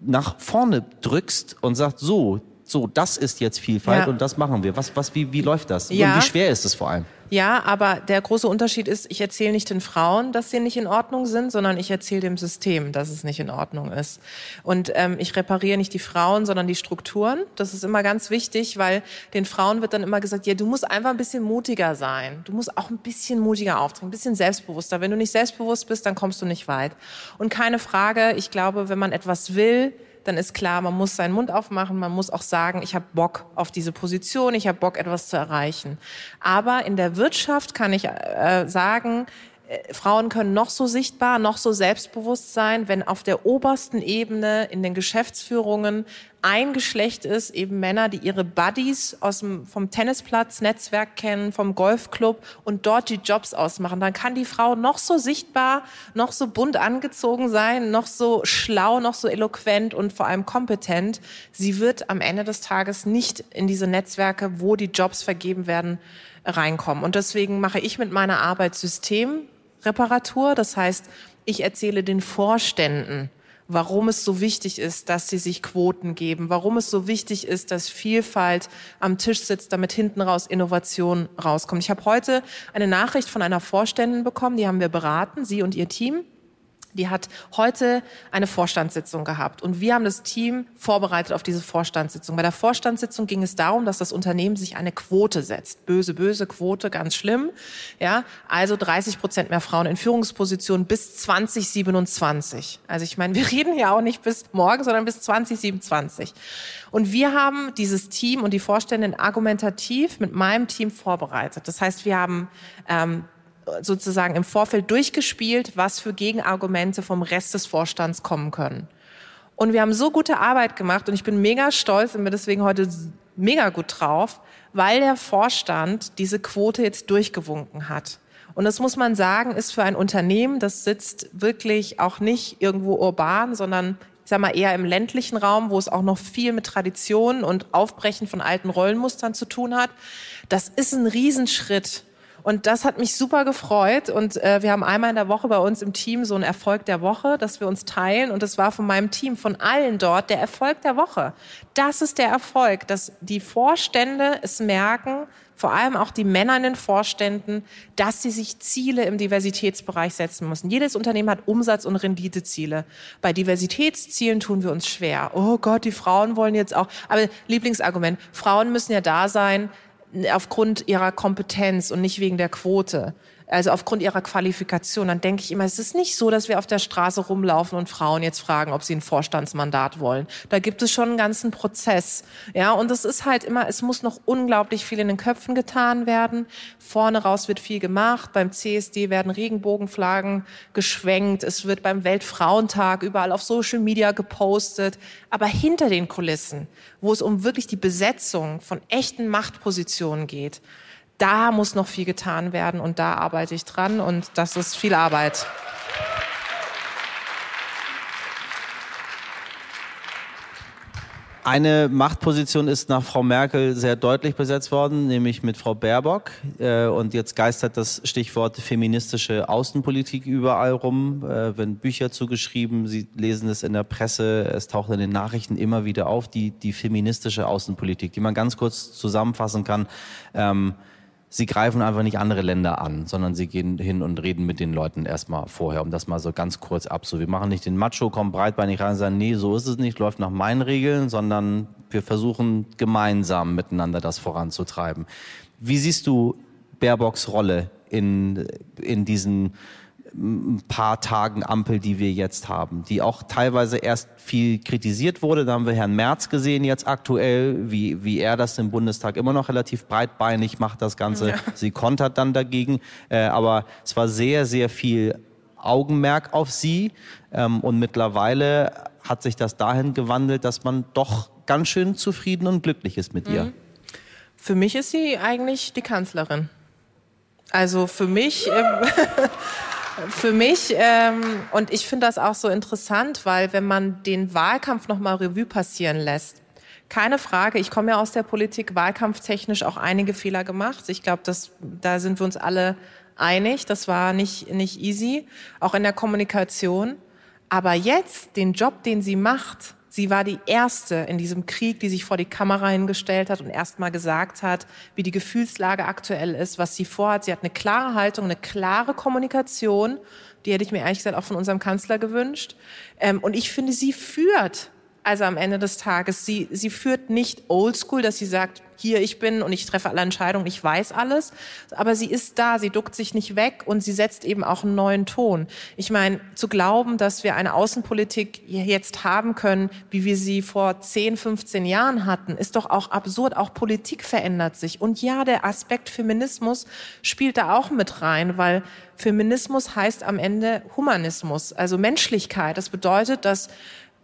nach vorne drückst und sagst, so, so, das ist jetzt Vielfalt ja. und das machen wir. Was, was, wie, wie läuft das? Ja. Und wie schwer ist es vor allem? Ja, aber der große Unterschied ist, ich erzähle nicht den Frauen, dass sie nicht in Ordnung sind, sondern ich erzähle dem System, dass es nicht in Ordnung ist. Und ähm, ich repariere nicht die Frauen, sondern die Strukturen. Das ist immer ganz wichtig, weil den Frauen wird dann immer gesagt, ja, du musst einfach ein bisschen mutiger sein. Du musst auch ein bisschen mutiger auftreten, ein bisschen selbstbewusster. Wenn du nicht selbstbewusst bist, dann kommst du nicht weit. Und keine Frage, ich glaube, wenn man etwas will, dann ist klar, man muss seinen Mund aufmachen, man muss auch sagen, ich habe Bock auf diese Position, ich habe Bock, etwas zu erreichen. Aber in der Wirtschaft kann ich äh, sagen, äh, Frauen können noch so sichtbar, noch so selbstbewusst sein, wenn auf der obersten Ebene in den Geschäftsführungen ein Geschlecht ist, eben Männer, die ihre Buddies aus dem, vom Tennisplatz, Netzwerk kennen, vom Golfclub und dort die Jobs ausmachen. Dann kann die Frau noch so sichtbar, noch so bunt angezogen sein, noch so schlau, noch so eloquent und vor allem kompetent. Sie wird am Ende des Tages nicht in diese Netzwerke, wo die Jobs vergeben werden, reinkommen. Und deswegen mache ich mit meiner Arbeit Systemreparatur. Das heißt, ich erzähle den Vorständen, warum es so wichtig ist, dass sie sich Quoten geben, warum es so wichtig ist, dass Vielfalt am Tisch sitzt, damit hinten raus Innovation rauskommt. Ich habe heute eine Nachricht von einer Vorständin bekommen, die haben wir beraten, sie und ihr Team. Die hat heute eine Vorstandssitzung gehabt und wir haben das Team vorbereitet auf diese Vorstandssitzung. Bei der Vorstandssitzung ging es darum, dass das Unternehmen sich eine Quote setzt. Böse, böse Quote, ganz schlimm. Ja, also 30 Prozent mehr Frauen in Führungspositionen bis 2027. Also ich meine, wir reden ja auch nicht bis morgen, sondern bis 2027. Und wir haben dieses Team und die Vorständin argumentativ mit meinem Team vorbereitet. Das heißt, wir haben ähm, sozusagen im Vorfeld durchgespielt, was für Gegenargumente vom Rest des Vorstands kommen können. Und wir haben so gute Arbeit gemacht und ich bin mega stolz und bin deswegen heute mega gut drauf, weil der Vorstand diese Quote jetzt durchgewunken hat. Und das muss man sagen, ist für ein Unternehmen, das sitzt wirklich auch nicht irgendwo urban, sondern ich sag mal eher im ländlichen Raum, wo es auch noch viel mit Traditionen und Aufbrechen von alten Rollenmustern zu tun hat. Das ist ein Riesenschritt Und das hat mich super gefreut. Und äh, wir haben einmal in der Woche bei uns im Team so einen Erfolg der Woche, dass wir uns teilen. Und das war von meinem Team, von allen dort, der Erfolg der Woche. Das ist der Erfolg, dass die Vorstände es merken, vor allem auch die Männer in den Vorständen, dass sie sich Ziele im Diversitätsbereich setzen müssen. Jedes Unternehmen hat Umsatz- und Renditeziele. Bei Diversitätszielen tun wir uns schwer. Oh Gott, die Frauen wollen jetzt auch. Aber Lieblingsargument, Frauen müssen ja da sein, aufgrund ihrer Kompetenz und nicht wegen der Quote also aufgrund ihrer Qualifikation, dann denke ich immer, es ist nicht so, dass wir auf der Straße rumlaufen und Frauen jetzt fragen, ob sie ein Vorstandsmandat wollen. Da gibt es schon einen ganzen Prozess. Ja, und es ist halt immer, es muss noch unglaublich viel in den Köpfen getan werden. Vorne raus wird viel gemacht. Beim CSD werden Regenbogenflaggen geschwenkt. Es wird beim Weltfrauentag überall auf Social Media gepostet. Aber hinter den Kulissen, wo es um wirklich die Besetzung von echten Machtpositionen geht, da muss noch viel getan werden und da arbeite ich dran und das ist viel Arbeit. Eine Machtposition ist nach Frau Merkel sehr deutlich besetzt worden, nämlich mit Frau Baerbock. Äh, und jetzt geistert das Stichwort feministische Außenpolitik überall rum. Äh, wenn Bücher zugeschrieben, Sie lesen es in der Presse, es taucht in den Nachrichten immer wieder auf, die, die feministische Außenpolitik, die man ganz kurz zusammenfassen kann. Ähm, sie greifen einfach nicht andere Länder an, sondern sie gehen hin und reden mit den Leuten erstmal vorher, um das mal so ganz kurz ab. So, wir machen nicht den Macho, kommen breitbeinig rein und sagen, nee, so ist es nicht, läuft nach meinen Regeln, sondern wir versuchen gemeinsam miteinander das voranzutreiben. Wie siehst du Baerbocks Rolle in, in diesen ein paar Tagen Ampel, die wir jetzt haben, die auch teilweise erst viel kritisiert wurde. Da haben wir Herrn Merz gesehen jetzt aktuell, wie, wie er das im Bundestag immer noch relativ breitbeinig macht, das Ganze. Ja. Sie kontert dann dagegen. Äh, aber es war sehr, sehr viel Augenmerk auf sie. Ähm, und mittlerweile hat sich das dahin gewandelt, dass man doch ganz schön zufrieden und glücklich ist mit mhm. ihr. Für mich ist sie eigentlich die Kanzlerin. Also für mich. Ähm, für mich, ähm, und ich finde das auch so interessant, weil wenn man den Wahlkampf nochmal Revue passieren lässt, keine Frage, ich komme ja aus der Politik, wahlkampftechnisch auch einige Fehler gemacht. Ich glaube, da sind wir uns alle einig. Das war nicht, nicht easy, auch in der Kommunikation. Aber jetzt, den Job, den sie macht, Sie war die erste in diesem Krieg, die sich vor die Kamera hingestellt hat und erstmal gesagt hat, wie die Gefühlslage aktuell ist, was sie vorhat. Sie hat eine klare Haltung, eine klare Kommunikation. Die hätte ich mir ehrlich gesagt auch von unserem Kanzler gewünscht. Ähm, und ich finde, sie führt also am Ende des Tages, sie, sie führt nicht oldschool, dass sie sagt, hier ich bin und ich treffe alle Entscheidungen, ich weiß alles, aber sie ist da, sie duckt sich nicht weg und sie setzt eben auch einen neuen Ton. Ich meine, zu glauben, dass wir eine Außenpolitik jetzt haben können, wie wir sie vor 10, 15 Jahren hatten, ist doch auch absurd. Auch Politik verändert sich. Und ja, der Aspekt Feminismus spielt da auch mit rein, weil Feminismus heißt am Ende Humanismus, also Menschlichkeit. Das bedeutet, dass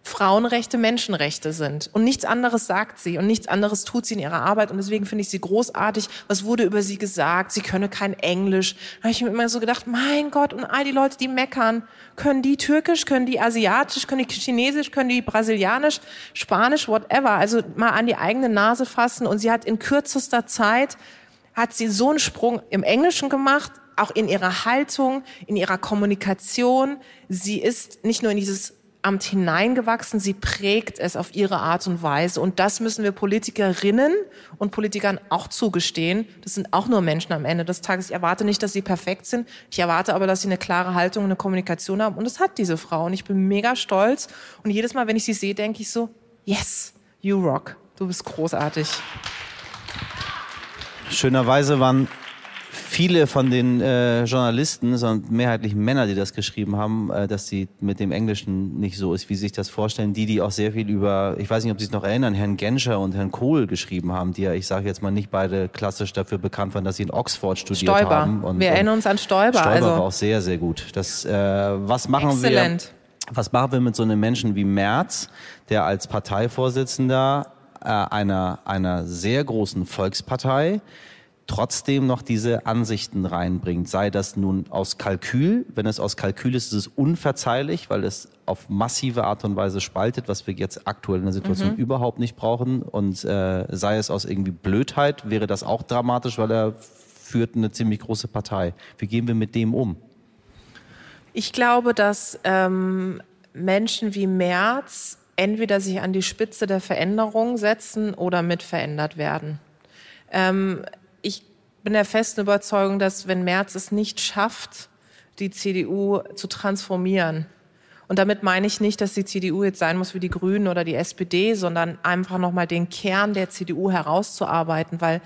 Frauenrechte Menschenrechte sind. Und nichts anderes sagt sie und nichts anderes tut sie in ihrer Arbeit. Und deswegen finde ich sie großartig. Was wurde über sie gesagt? Sie könne kein Englisch. Da habe ich mir immer so gedacht, mein Gott, und all die Leute, die meckern, können die Türkisch, können die Asiatisch, können die Chinesisch, können die Brasilianisch, Spanisch, whatever. Also mal an die eigene Nase fassen. Und sie hat in kürzester Zeit, hat sie so einen Sprung im Englischen gemacht, auch in ihrer Haltung, in ihrer Kommunikation. Sie ist nicht nur in dieses Amt hineingewachsen, sie prägt es auf ihre Art und Weise. Und das müssen wir Politikerinnen und Politikern auch zugestehen. Das sind auch nur Menschen am Ende des Tages. Ich erwarte nicht, dass sie perfekt sind. Ich erwarte aber, dass sie eine klare Haltung, eine Kommunikation haben. Und das hat diese Frau. Und ich bin mega stolz. Und jedes Mal, wenn ich sie sehe, denke ich so, yes, you rock. Du bist großartig. Schönerweise waren viele von den äh, Journalisten, sondern mehrheitlich Männer, die das geschrieben haben, äh, dass sie mit dem Englischen nicht so ist, wie sie sich das vorstellen. Die, die auch sehr viel über, ich weiß nicht, ob Sie es noch erinnern, Herrn Genscher und Herrn Kohl geschrieben haben, die ja, ich sage jetzt mal, nicht beide klassisch dafür bekannt waren, dass sie in Oxford studiert Stoiber. haben. Und, wir erinnern uns an Stoiber. Stoiber also war auch sehr, sehr gut. Das, äh, was machen Excellent. wir? Was machen wir mit so einem Menschen wie Merz, der als Parteivorsitzender äh, einer, einer sehr großen Volkspartei trotzdem noch diese Ansichten reinbringt. Sei das nun aus Kalkül, wenn es aus Kalkül ist, ist es unverzeihlich, weil es auf massive Art und Weise spaltet, was wir jetzt aktuell in der Situation mhm. überhaupt nicht brauchen. Und äh, sei es aus irgendwie Blödheit, wäre das auch dramatisch, weil er führt eine ziemlich große Partei. Wie gehen wir mit dem um? Ich glaube, dass ähm, Menschen wie Merz entweder sich an die Spitze der Veränderung setzen oder mit verändert werden. Ähm, bin der festen Überzeugung, dass wenn Merz es nicht schafft, die CDU zu transformieren, und damit meine ich nicht, dass die CDU jetzt sein muss wie die Grünen oder die SPD, sondern einfach nochmal den Kern der CDU herauszuarbeiten, weil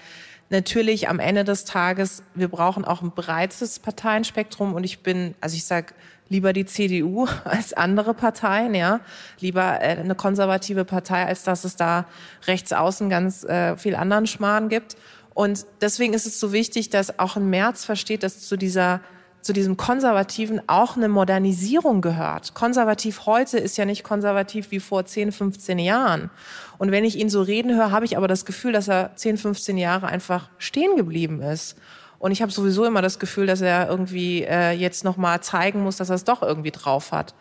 natürlich am Ende des Tages, wir brauchen auch ein breites Parteienspektrum und ich bin, also ich sage lieber die CDU als andere Parteien, ja, lieber äh, eine konservative Partei, als dass es da rechts außen ganz äh, viel anderen Schmarrn gibt. Und deswegen ist es so wichtig, dass auch ein März versteht, dass zu dieser zu diesem Konservativen auch eine Modernisierung gehört. Konservativ heute ist ja nicht konservativ wie vor 10, 15 Jahren. Und wenn ich ihn so reden höre, habe ich aber das Gefühl, dass er 10, 15 Jahre einfach stehen geblieben ist. Und ich habe sowieso immer das Gefühl, dass er irgendwie äh, jetzt noch mal zeigen muss, dass er es doch irgendwie drauf hat.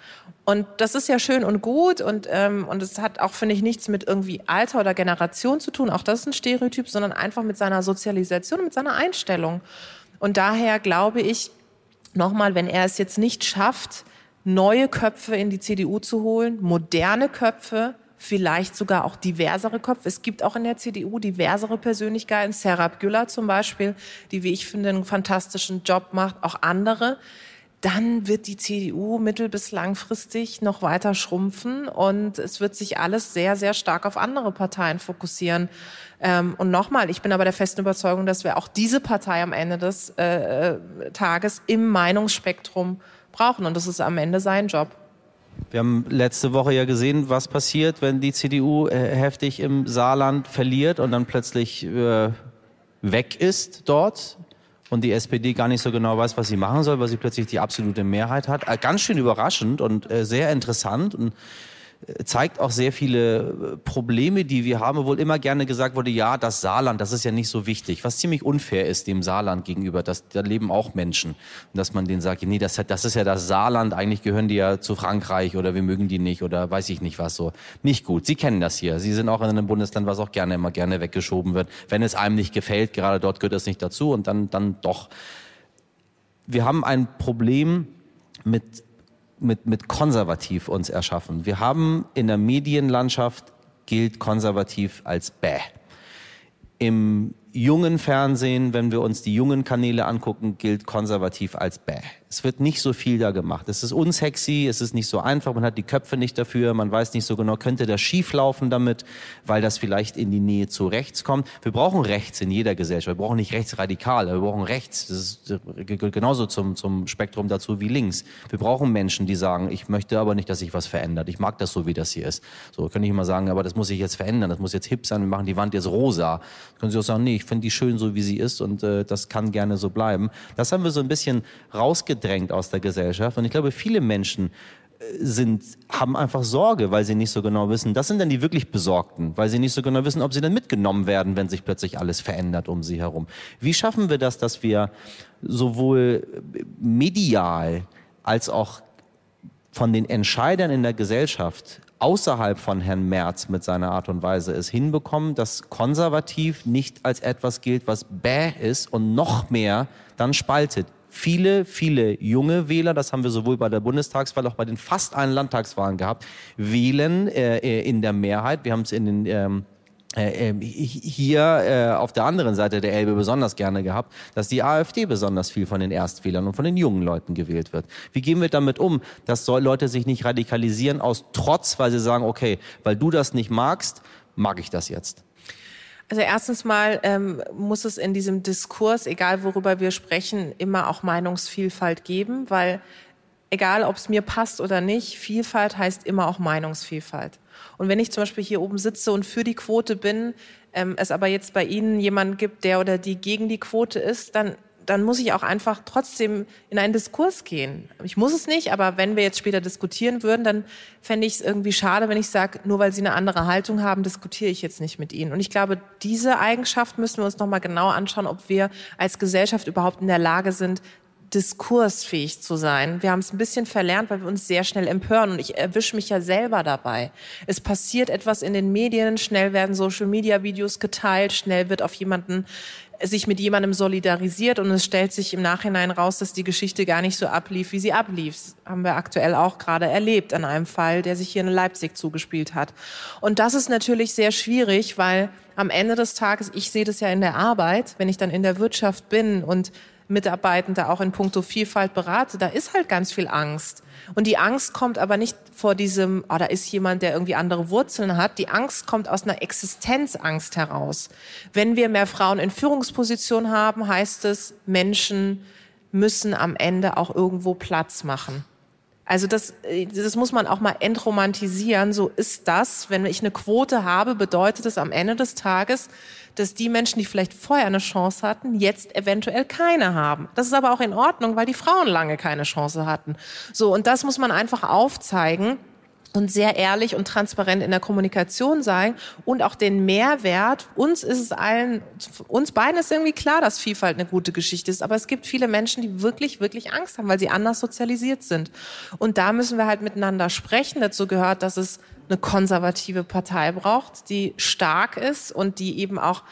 Und das ist ja schön und gut und ähm, und es hat auch finde ich nichts mit irgendwie Alter oder Generation zu tun. Auch das ist ein Stereotyp, sondern einfach mit seiner Sozialisation, mit seiner Einstellung. Und daher glaube ich, nochmal, wenn er es jetzt nicht schafft, neue Köpfe in die CDU zu holen, moderne Köpfe, vielleicht sogar auch diversere Köpfe. Es gibt auch in der CDU diversere Persönlichkeiten, Serap Güller zum Beispiel, die, wie ich finde, einen fantastischen Job macht, auch andere dann wird die CDU mittel- bis langfristig noch weiter schrumpfen und es wird sich alles sehr, sehr stark auf andere Parteien fokussieren. Ähm, und nochmal, ich bin aber der festen Überzeugung, dass wir auch diese Partei am Ende des äh, Tages im Meinungsspektrum brauchen und das ist am Ende sein Job. Wir haben letzte Woche ja gesehen, was passiert, wenn die CDU äh, heftig im Saarland verliert und dann plötzlich äh, weg ist dort und die SPD gar nicht so genau weiß, was sie machen soll, weil sie plötzlich die absolute Mehrheit hat. Äh, ganz schön überraschend und äh, sehr interessant. Und zeigt auch sehr viele äh, Probleme, die wir haben, obwohl immer gerne gesagt wurde, ja, das Saarland, das ist ja nicht so wichtig, was ziemlich unfair ist dem Saarland gegenüber, dass, da leben auch Menschen. Und dass man denen sagt, nee, das, das ist ja das Saarland, eigentlich gehören die ja zu Frankreich oder wir mögen die nicht oder weiß ich nicht was so. Nicht gut. Sie kennen das hier. Sie sind auch in einem Bundesland, was auch gerne immer gerne weggeschoben wird. Wenn es einem nicht gefällt, gerade dort gehört es nicht dazu und dann, dann doch. Wir haben ein Problem mit mit, mit konservativ uns erschaffen. Wir haben in der Medienlandschaft gilt konservativ als bäh. Im jungen Fernsehen, wenn wir uns die jungen Kanäle angucken, gilt konservativ als bäh. Es wird nicht so viel da gemacht. Es ist unsexy, es ist nicht so einfach, man hat die Köpfe nicht dafür, man weiß nicht so genau, könnte das schief laufen damit, weil das vielleicht in die Nähe zu rechts kommt. Wir brauchen rechts in jeder Gesellschaft, wir brauchen nicht rechtsradikal, wir brauchen rechts. Das ist genauso zum, zum Spektrum dazu wie links. Wir brauchen Menschen, die sagen, ich möchte aber nicht, dass sich was verändert. Ich mag das so, wie das hier ist. So können ich immer sagen, aber das muss sich jetzt verändern, das muss jetzt hip sein, wir machen die Wand jetzt rosa. Können Sie auch sagen, nee, ich finde die schön so, wie sie ist und äh, das kann gerne so bleiben. Das haben wir so ein bisschen rausgedrängt rausgedrängt aus der Gesellschaft. Und ich glaube, viele Menschen äh, sind, haben einfach Sorge, weil sie nicht so genau wissen, das sind dann die wirklich Besorgten, weil sie nicht so genau wissen, ob sie dann mitgenommen werden, wenn sich plötzlich alles verändert um sie herum. Wie schaffen wir das, dass wir sowohl medial als auch von den Entscheidern in der Gesellschaft außerhalb von Herrn Merz mit seiner Art und Weise es hinbekommen, dass konservativ nicht als etwas gilt, was bäh ist und noch mehr dann spaltet viele, viele junge Wähler, das haben wir sowohl bei der Bundestagswahl, auch bei den fast allen Landtagswahlen gehabt, wählen äh, äh in der Mehrheit. Wir haben es in den ähm, äh, ähm, hier äh, auf der anderen Seite der Elbe besonders gerne gehabt, dass die AfD besonders viel von den Erstwählern und von den jungen Leuten gewählt wird. Wie gehen wir damit um, dass Leute sich nicht radikalisieren aus Trotz, weil sie sagen, okay, weil du das nicht magst, mag ich das jetzt? Also erstens mal ähm, muss es in diesem Diskurs, egal worüber wir sprechen, immer auch Meinungsvielfalt geben, weil egal ob es mir passt oder nicht, Vielfalt heißt immer auch Meinungsvielfalt. Und wenn ich zum Beispiel hier oben sitze und für die Quote bin, ähm, es aber jetzt bei Ihnen jemanden gibt, der oder die gegen die Quote ist, dann dann muss ich auch einfach trotzdem in einen Diskurs gehen. Ich muss es nicht, aber wenn wir jetzt später diskutieren würden, dann fände ich es irgendwie schade, wenn ich sage, nur weil Sie eine andere Haltung haben, diskutiere ich jetzt nicht mit Ihnen. Und ich glaube, diese Eigenschaft müssen wir uns nochmal genau anschauen, ob wir als Gesellschaft überhaupt in der Lage sind, diskursfähig zu sein. Wir haben es ein bisschen verlernt, weil wir uns sehr schnell empören und ich erwische mich ja selber dabei. Es passiert etwas in den Medien, schnell werden Social-Media-Videos geteilt, schnell wird auf jemanden sich mit jemandem solidarisiert und es stellt sich im Nachhinein raus, dass die Geschichte gar nicht so ablief, wie sie ablief. Das haben wir aktuell auch gerade erlebt an einem Fall, der sich hier in Leipzig zugespielt hat. Und das ist natürlich sehr schwierig, weil am Ende des Tages, ich sehe das ja in der Arbeit, wenn ich dann in der Wirtschaft bin und Mitarbeitende auch in puncto Vielfalt berate, da ist halt ganz viel Angst. Und die Angst kommt aber nicht vor diesem, oh, da ist jemand, der irgendwie andere Wurzeln hat. Die Angst kommt aus einer Existenzangst heraus. Wenn wir mehr Frauen in Führungspositionen haben, heißt es, Menschen müssen am Ende auch irgendwo Platz machen. Also das, das muss man auch mal entromantisieren. So ist das. Wenn ich eine Quote habe, bedeutet es am Ende des Tages, dass die Menschen, die vielleicht vorher eine Chance hatten, jetzt eventuell keine haben. Das ist aber auch in Ordnung, weil die Frauen lange keine Chance hatten. So, und das muss man einfach aufzeigen und sehr ehrlich und transparent in der Kommunikation sein und auch den Mehrwert. Uns ist es allen, uns beiden ist irgendwie klar, dass Vielfalt eine gute Geschichte ist, aber es gibt viele Menschen, die wirklich, wirklich Angst haben, weil sie anders sozialisiert sind. Und da müssen wir halt miteinander sprechen. Dazu gehört, dass es eine konservative Partei braucht, die stark ist und die eben auch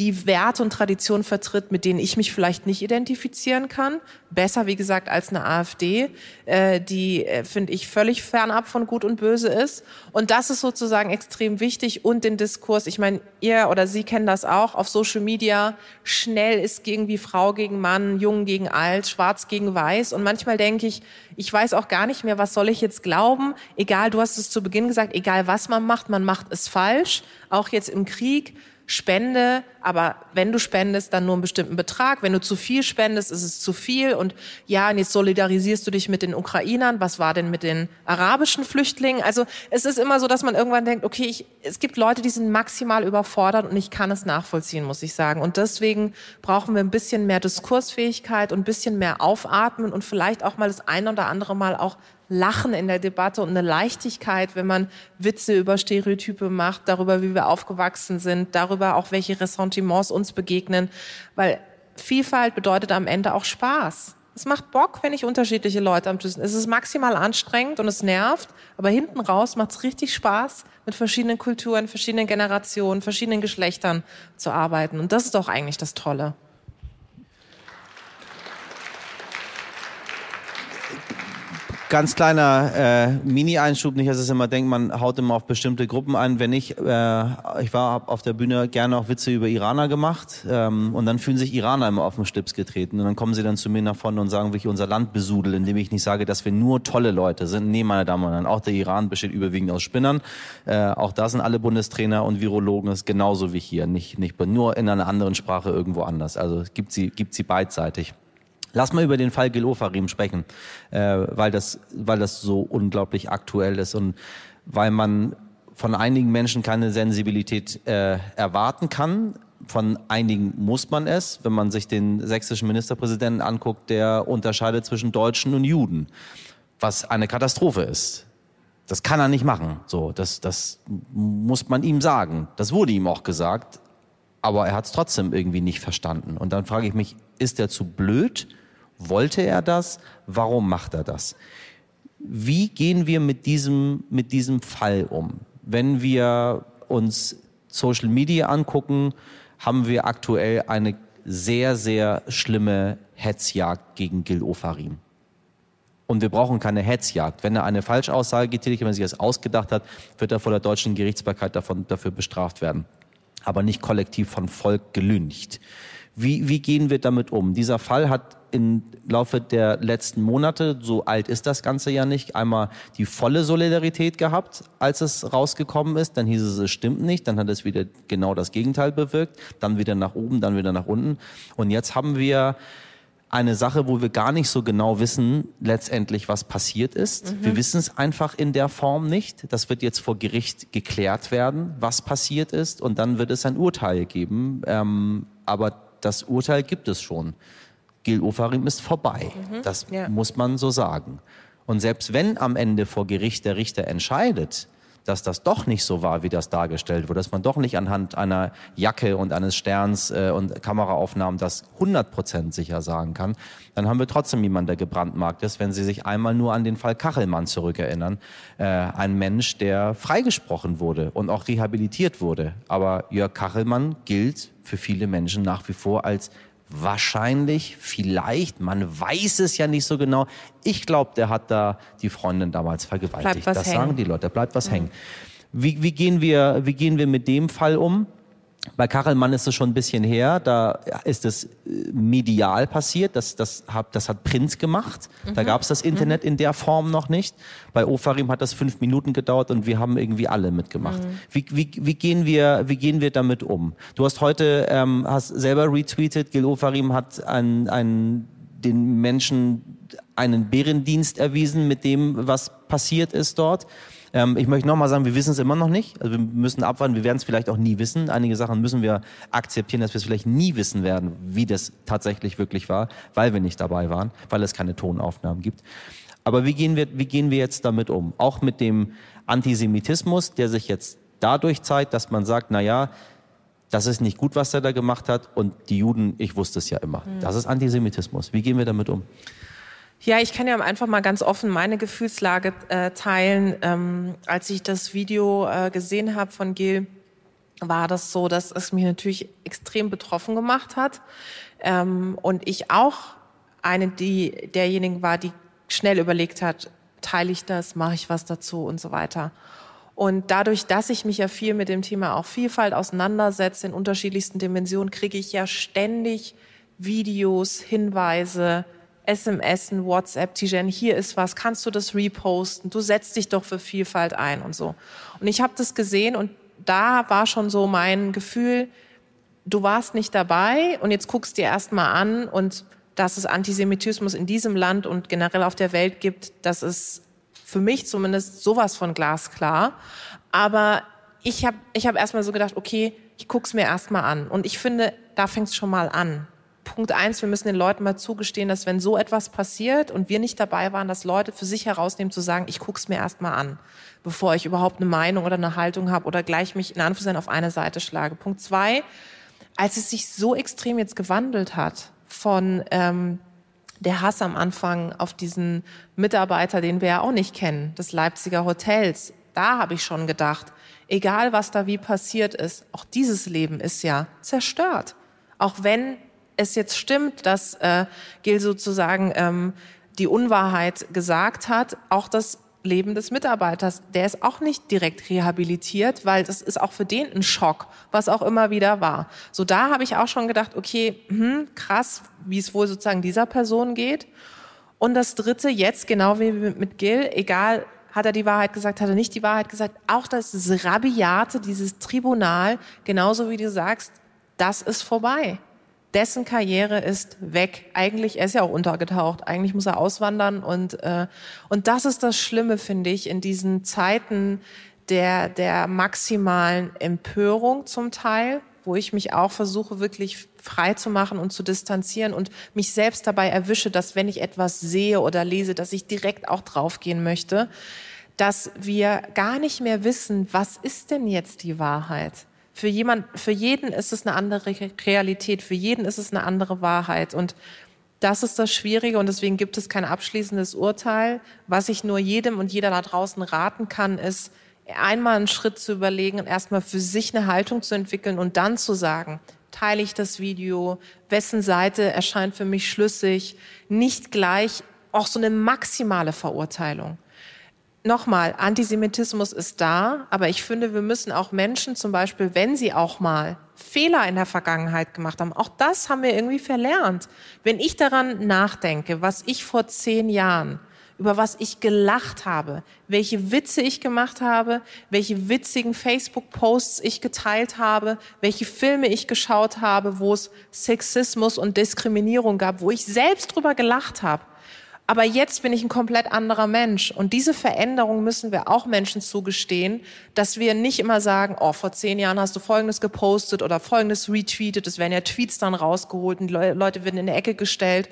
die Werte und Traditionen vertritt, mit denen ich mich vielleicht nicht identifizieren kann. Besser, wie gesagt, als eine AfD, äh, die, äh, finde ich, völlig fernab von Gut und Böse ist. Und das ist sozusagen extrem wichtig. Und den Diskurs, ich meine, ihr oder Sie kennen das auch, auf Social Media, schnell ist irgendwie Frau gegen Mann, Jung gegen Alt, Schwarz gegen Weiß. Und manchmal denke ich, ich weiß auch gar nicht mehr, was soll ich jetzt glauben. Egal, du hast es zu Beginn gesagt, egal was man macht, man macht es falsch. Auch jetzt im Krieg spende, aber wenn du spendest, dann nur einen bestimmten Betrag. Wenn du zu viel spendest, ist es zu viel. Und ja, und jetzt solidarisierst du dich mit den Ukrainern. Was war denn mit den arabischen Flüchtlingen? Also es ist immer so, dass man irgendwann denkt, okay, ich, es gibt Leute, die sind maximal überfordert und ich kann es nachvollziehen, muss ich sagen. Und deswegen brauchen wir ein bisschen mehr Diskursfähigkeit und ein bisschen mehr Aufatmen und vielleicht auch mal das eine oder andere Mal auch Lachen in der Debatte und eine Leichtigkeit, wenn man Witze über Stereotype macht, darüber, wie wir aufgewachsen sind, darüber auch, welche Ressentiments uns begegnen, weil Vielfalt bedeutet am Ende auch Spaß. Es macht Bock, wenn ich unterschiedliche Leute am Tisch Es ist maximal anstrengend und es nervt, aber hinten raus macht es richtig Spaß, mit verschiedenen Kulturen, verschiedenen Generationen, verschiedenen Geschlechtern zu arbeiten. Und das ist doch eigentlich das Tolle. Ganz kleiner äh, Mini-Einschub, nicht, dass es immer denkt, man haut immer auf bestimmte Gruppen ein. Wenn ich, äh, ich war auf der Bühne gerne auch Witze über Iraner gemacht ähm, und dann fühlen sich Iraner immer auf den Stips getreten und dann kommen sie dann zu mir nach vorne und sagen, wie ich unser Land besudel, indem ich nicht sage, dass wir nur tolle Leute sind. Nee, meine Damen und Herren, auch der Iran besteht überwiegend aus Spinnern. Äh, auch da sind alle Bundestrainer und Virologen, ist genauso wie hier, nicht, nicht nur in einer anderen Sprache irgendwo anders. Also gibt sie, gibt sie beidseitig. Lass mal über den Fall Gil Ofarim sprechen, äh, weil, das, weil das so unglaublich aktuell ist und weil man von einigen Menschen keine Sensibilität äh, erwarten kann. Von einigen muss man es. Wenn man sich den sächsischen Ministerpräsidenten anguckt, der unterscheidet zwischen Deutschen und Juden, was eine Katastrophe ist. Das kann er nicht machen. So, das, das muss man ihm sagen. Das wurde ihm auch gesagt, aber er hat es trotzdem irgendwie nicht verstanden. Und dann frage ich mich, ist er zu blöd? Wollte er das? Warum macht er das? Wie gehen wir mit diesem, mit diesem Fall um? Wenn wir uns Social Media angucken, haben wir aktuell eine sehr, sehr schlimme Hetzjagd gegen Gil Ofarim. Und wir brauchen keine Hetzjagd. Wenn er eine Falschaussage getätigt, wenn er sich das ausgedacht hat, wird er vor der deutschen Gerichtsbarkeit davon, dafür bestraft werden. Aber nicht kollektiv von Volk gelüncht. Wie, wie gehen wir damit um? Dieser Fall hat im Laufe der letzten Monate, so alt ist das Ganze ja nicht, einmal die volle Solidarität gehabt, als es rausgekommen ist. Dann hieß es, es stimmt nicht. Dann hat es wieder genau das Gegenteil bewirkt. Dann wieder nach oben, dann wieder nach unten. Und jetzt haben wir eine Sache, wo wir gar nicht so genau wissen, letztendlich, was passiert ist. Mhm. Wir wissen es einfach in der Form nicht. Das wird jetzt vor Gericht geklärt werden, was passiert ist. Und dann wird es ein Urteil geben. Ähm, aber das Urteil gibt es schon. Gil Ofarim ist vorbei. Mhm, das ja. muss man so sagen. Und selbst wenn am Ende vor Gericht der Richter entscheidet, dass das doch nicht so war, wie das dargestellt wurde, dass man doch nicht anhand einer Jacke und eines Sterns äh, und Kameraaufnahmen das 100% sicher sagen kann, dann haben wir trotzdem jemanden, der gebrandmarkt ist, wenn Sie sich einmal nur an den Fall Kachelmann zurückerinnern. Äh, ein Mensch, der freigesprochen wurde und auch rehabilitiert wurde. Aber Jörg Kachelmann gilt für viele Menschen nach wie vor als wahrscheinlich, vielleicht, man weiß es ja nicht so genau. Ich glaube, der hat da die Freundin damals vergewaltigt. das hängen. sagen die Leute, da bleibt was mhm. hängen. Wie, wie, gehen wir, wie gehen wir mit dem Fall um? Bei Kachelmann ist es schon ein bisschen her, da ist es äh, medial passiert, das, das, hat, das hat Prinz gemacht. Mhm. Da gab es das Internet mhm. in der Form noch nicht. Bei Ofarim hat das fünf Minuten gedauert und wir haben irgendwie alle mitgemacht. Mhm. Wie, wie, wie, gehen wir, wie gehen wir damit um? Du hast heute ähm, hast selber retweetet, Gil Ofarim hat ein, ein, den Menschen einen Bärendienst erwiesen mit dem, was passiert ist dort. Ähm, ich möchte nochmal sagen, wir wissen es immer noch nicht. Also wir müssen abwarten, wir werden es vielleicht auch nie wissen. Einige Sachen müssen wir akzeptieren, dass wir es vielleicht nie wissen werden, wie das tatsächlich wirklich war, weil wir nicht dabei waren, weil es keine Tonaufnahmen gibt. Aber wie gehen wir, wie gehen wir jetzt damit um? Auch mit dem Antisemitismus, der sich jetzt dadurch zeigt, dass man sagt, na ja, das ist nicht gut, was er da gemacht hat und die Juden, ich wusste es ja immer. Mhm. Das ist Antisemitismus. Wie gehen wir damit um? Ja, ich kann ja einfach mal ganz offen meine Gefühlslage äh, teilen. Ähm, als ich das Video äh, gesehen habe von Gil, war das so, dass es mich natürlich extrem betroffen gemacht hat. Ähm, und ich auch eine die, derjenigen war, die schnell überlegt hat, teile ich das, mache ich was dazu und so weiter. Und dadurch, dass ich mich ja viel mit dem Thema auch Vielfalt auseinandersetze, in unterschiedlichsten Dimensionen, kriege ich ja ständig Videos, Hinweise, SMS, WhatsApp, Tijen, hier ist was, kannst du das reposten? Du setzt dich doch für Vielfalt ein und so. Und ich habe das gesehen und da war schon so mein Gefühl, du warst nicht dabei und jetzt guckst dir erst mal an und dass es Antisemitismus in diesem Land und generell auf der Welt gibt, das ist für mich zumindest sowas von glasklar. Aber ich habe ich hab erst mal so gedacht, okay, ich guck's mir erst mal an. Und ich finde, da fängt's schon mal an. Punkt eins, wir müssen den Leuten mal zugestehen, dass wenn so etwas passiert und wir nicht dabei waren, dass Leute für sich herausnehmen zu sagen, ich guck's mir erst mal an, bevor ich überhaupt eine Meinung oder eine Haltung habe oder gleich mich in Anführungszeichen auf eine Seite schlage. Punkt zwei, als es sich so extrem jetzt gewandelt hat von ähm, der Hass am Anfang auf diesen Mitarbeiter, den wir ja auch nicht kennen, des Leipziger Hotels, da habe ich schon gedacht, egal was da wie passiert ist, auch dieses Leben ist ja zerstört. Auch wenn es jetzt stimmt, dass äh, Gil sozusagen ähm, die Unwahrheit gesagt hat, auch das Leben des Mitarbeiters, der ist auch nicht direkt rehabilitiert, weil das ist auch für den ein Schock, was auch immer wieder war. So da habe ich auch schon gedacht, okay, hm, krass, wie es wohl sozusagen dieser Person geht. Und das Dritte jetzt, genau wie mit Gil, egal, hat er die Wahrheit gesagt, hat er nicht die Wahrheit gesagt, auch das Rabiate, dieses Tribunal, genauso wie du sagst, das ist vorbei dessen Karriere ist weg. Eigentlich, er ist ja auch untergetaucht. Eigentlich muss er auswandern und äh, und das ist das Schlimme, finde ich, in diesen Zeiten der der maximalen Empörung zum Teil, wo ich mich auch versuche wirklich frei zu machen und zu distanzieren und mich selbst dabei erwische, dass wenn ich etwas sehe oder lese, dass ich direkt auch draufgehen möchte, dass wir gar nicht mehr wissen, was ist denn jetzt die Wahrheit? Für jemand, für jeden ist es eine andere Realität, für jeden ist es eine andere Wahrheit und das ist das Schwierige und deswegen gibt es kein abschließendes Urteil. Was ich nur jedem und jeder da draußen raten kann, ist, einmal einen Schritt zu überlegen und erstmal für sich eine Haltung zu entwickeln und dann zu sagen, teile ich das Video, wessen Seite erscheint für mich schlüssig, nicht gleich auch so eine maximale Verurteilung nochmal, Antisemitismus ist da, aber ich finde, wir müssen auch Menschen zum Beispiel, wenn sie auch mal Fehler in der Vergangenheit gemacht haben, auch das haben wir irgendwie verlernt. Wenn ich daran nachdenke, was ich vor zehn Jahren über was ich gelacht habe, welche Witze ich gemacht habe, welche witzigen Facebook-Posts ich geteilt habe, welche Filme ich geschaut habe, wo es Sexismus und Diskriminierung gab, wo ich selbst drüber gelacht habe. Aber jetzt bin ich ein komplett anderer Mensch. Und diese Veränderung müssen wir auch Menschen zugestehen, dass wir nicht immer sagen, oh, vor zehn Jahren hast du Folgendes gepostet oder Folgendes retweetet. Es werden ja Tweets dann rausgeholt und die Leute werden in die Ecke gestellt.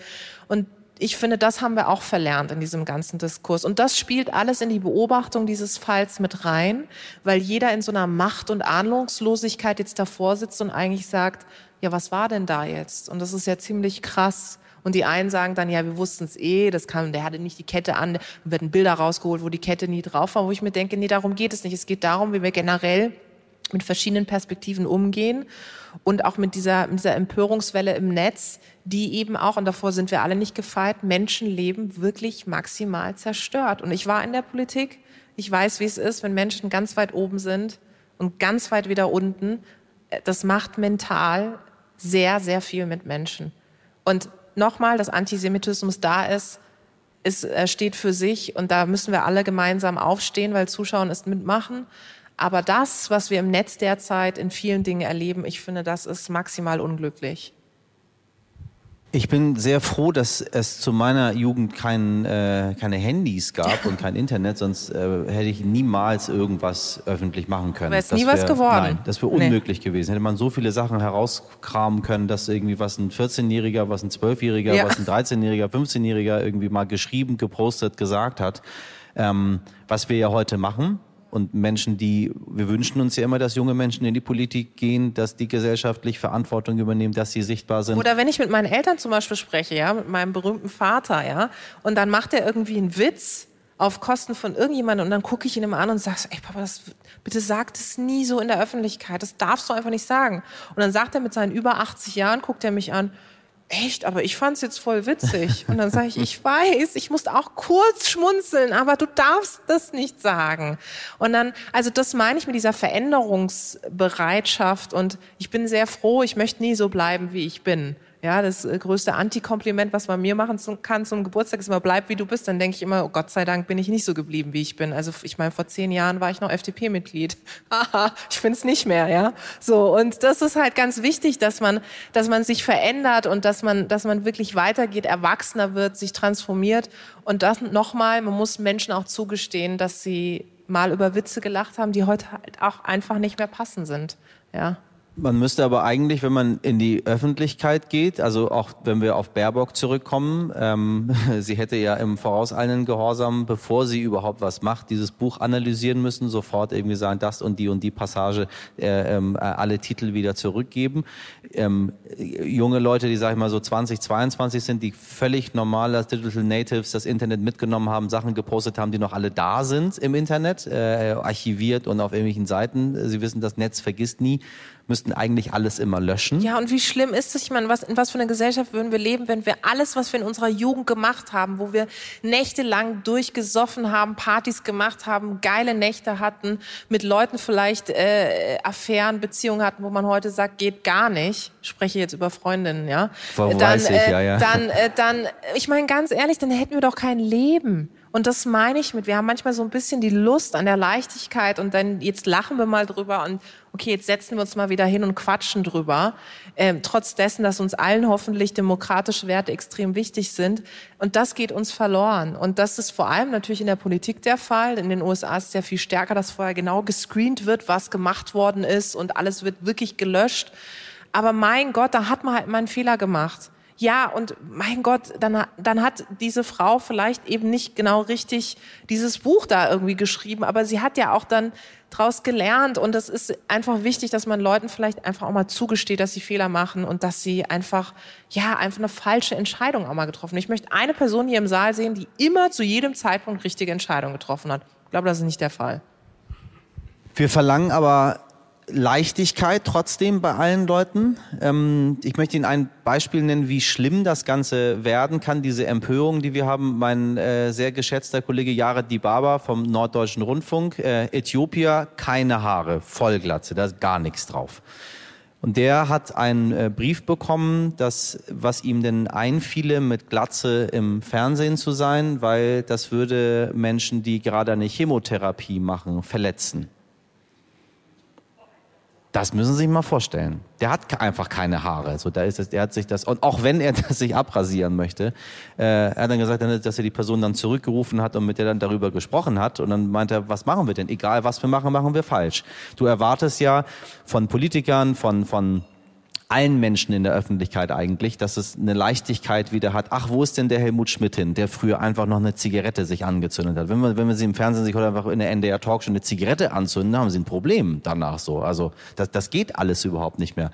Und ich finde, das haben wir auch verlernt in diesem ganzen Diskurs. Und das spielt alles in die Beobachtung dieses Falls mit rein, weil jeder in so einer Macht- und Ahnungslosigkeit jetzt davor sitzt und eigentlich sagt, ja, was war denn da jetzt? Und das ist ja ziemlich krass. Und die einen sagen dann, ja, wir wussten es eh, das kann, der hatte nicht die Kette an, dann werden Bilder rausgeholt, wo die Kette nie drauf war, wo ich mir denke, nee, darum geht es nicht. Es geht darum, wie wir generell mit verschiedenen Perspektiven umgehen und auch mit dieser, mit dieser Empörungswelle im Netz, die eben auch, und davor sind wir alle nicht gefeit, Menschenleben wirklich maximal zerstört. Und ich war in der Politik, ich weiß, wie es ist, wenn Menschen ganz weit oben sind und ganz weit wieder unten. Das macht mental sehr, sehr viel mit Menschen. Und nochmal, dass Antisemitismus da ist, ist, äh, steht für sich und da müssen wir alle gemeinsam aufstehen, weil Zuschauen ist mitmachen. Aber das, was wir im Netz derzeit in vielen Dingen erleben, ich finde, das ist maximal unglücklich. Ich bin sehr froh, dass es zu meiner Jugend kein, äh, keine Handys gab und kein Internet, sonst äh, hätte ich niemals irgendwas öffentlich machen können. Wäre es nie was geworden? Nein, das wäre unmöglich nee. gewesen. Hätte man so viele Sachen herauskramen können, dass irgendwie was ein 14-Jähriger, was ein 12-Jähriger, ja. was ein 13-Jähriger, 15-Jähriger irgendwie mal geschrieben, gepostet, gesagt hat. Ähm, was wir ja heute machen, und Menschen, die, wir wünschen uns ja immer, dass junge Menschen in die Politik gehen, dass die gesellschaftlich Verantwortung übernehmen, dass sie sichtbar sind. Oder wenn ich mit meinen Eltern zum Beispiel spreche, ja, mit meinem berühmten Vater, ja, und dann macht er irgendwie einen Witz auf Kosten von irgendjemandem und dann gucke ich ihn immer an und sage, ey Papa, das, bitte sag das nie so in der Öffentlichkeit, das darfst du einfach nicht sagen. Und dann sagt er mit seinen über 80 Jahren, guckt er mich an, echt, aber ich fand's jetzt voll witzig. Und dann sage ich, ich weiß, ich musste auch kurz schmunzeln, aber du darfst das nicht sagen. Und dann, also das meine ich mit dieser Veränderungsbereitschaft und ich bin sehr froh, ich möchte nie so bleiben, wie ich bin. Ja, das äh, größte Antikompliment, was man mir machen kann zum Geburtstag, ist immer, bleib wie du bist. Dann denke ich immer, oh Gott sei Dank bin ich nicht so geblieben, wie ich bin. Also ich meine, vor zehn Jahren war ich noch FDP-Mitglied. Haha, ich es nicht mehr, ja. So, und das ist halt ganz wichtig, dass man, dass man sich verändert und dass man, dass man wirklich weitergeht, erwachsener wird, sich transformiert. Und das nochmal, man muss Menschen auch zugestehen, dass sie mal über Witze gelacht haben, die heute halt auch einfach nicht mehr passend sind. Ja. Man müsste aber eigentlich, wenn man in die Öffentlichkeit geht, also auch wenn wir auf Baerbock zurückkommen, ähm, sie hätte ja im vorauseilenden Gehorsam, bevor sie überhaupt was macht, dieses Buch analysieren müssen, sofort irgendwie sagen, das und die und die Passage, äh, ähm, äh, alle Titel wieder zurückgeben. Ähm, junge Leute, die sag ich mal so 20, 22 sind, die völlig normal als Digital Natives das Internet mitgenommen haben, Sachen gepostet haben, die noch alle da sind im Internet, äh, archiviert und auf irgendwelchen Seiten. Sie wissen, das Netz vergisst nie müssten eigentlich alles immer löschen. Ja, und wie schlimm ist es? Ich meine, was, in was für einer Gesellschaft würden wir leben, wenn wir alles, was wir in unserer Jugend gemacht haben, wo wir nächtelang durchgesoffen haben, Partys gemacht haben, geile Nächte hatten, mit Leuten vielleicht äh, Affären, Beziehungen hatten, wo man heute sagt, geht gar nicht. Ich spreche jetzt über Freundinnen, ja. Wo dann, weiß ich, äh, ja, ja. Dann, äh, dann, ich meine, ganz ehrlich, dann hätten wir doch kein Leben. Und das meine ich mit, wir haben manchmal so ein bisschen die Lust an der Leichtigkeit und dann jetzt lachen wir mal drüber und okay, jetzt setzen wir uns mal wieder hin und quatschen drüber. Ähm, trotz dessen, dass uns allen hoffentlich demokratische Werte extrem wichtig sind. Und das geht uns verloren. Und das ist vor allem natürlich in der Politik der Fall. In den USA ist es ja viel stärker, dass vorher genau gescreent wird, was gemacht worden ist und alles wird wirklich gelöscht. Aber mein Gott, da hat man halt mal einen Fehler gemacht ja, und mein Gott, dann, dann hat diese Frau vielleicht eben nicht genau richtig dieses Buch da irgendwie geschrieben, aber sie hat ja auch dann draus gelernt und es ist einfach wichtig, dass man Leuten vielleicht einfach auch mal zugesteht, dass sie Fehler machen und dass sie einfach, ja, einfach eine falsche Entscheidung auch mal getroffen. Ich möchte eine Person hier im Saal sehen, die immer zu jedem Zeitpunkt richtige Entscheidungen getroffen hat. Ich glaube, das ist nicht der Fall. Wir verlangen aber Leichtigkeit trotzdem bei allen Leuten. Ähm, ich möchte Ihnen ein Beispiel nennen, wie schlimm das Ganze werden kann, diese Empörung, die wir haben. Mein äh, sehr geschätzter Kollege Jared Dibaba vom Norddeutschen Rundfunk, äh, Äthiopier, keine Haare, Vollglatze, da ist gar nichts drauf. Und der hat einen äh, Brief bekommen, dass, was ihm denn einfiele, mit Glatze im Fernsehen zu sein, weil das würde Menschen, die gerade eine Chemotherapie machen, verletzen. Das müssen Sie sich mal vorstellen. Der hat einfach keine Haare. So, da ist es, der hat sich das, und auch wenn er das sich abrasieren möchte, äh, er hat dann gesagt, dass er die Person dann zurückgerufen hat und mit der dann darüber gesprochen hat. Und dann meinte er, was machen wir denn? Egal, was wir machen, machen wir falsch. Du erwartest ja von Politikern, von, von allen Menschen in der Öffentlichkeit eigentlich, dass es eine Leichtigkeit wieder hat. Ach, wo ist denn der Helmut Schmidt hin, der früher einfach noch eine Zigarette sich angezündet hat? Wenn wir, wenn wir sie im Fernsehen sich oder einfach in der NDR Talkshow eine Zigarette anzünden, haben sie ein Problem danach so. Also das, das geht alles überhaupt nicht mehr.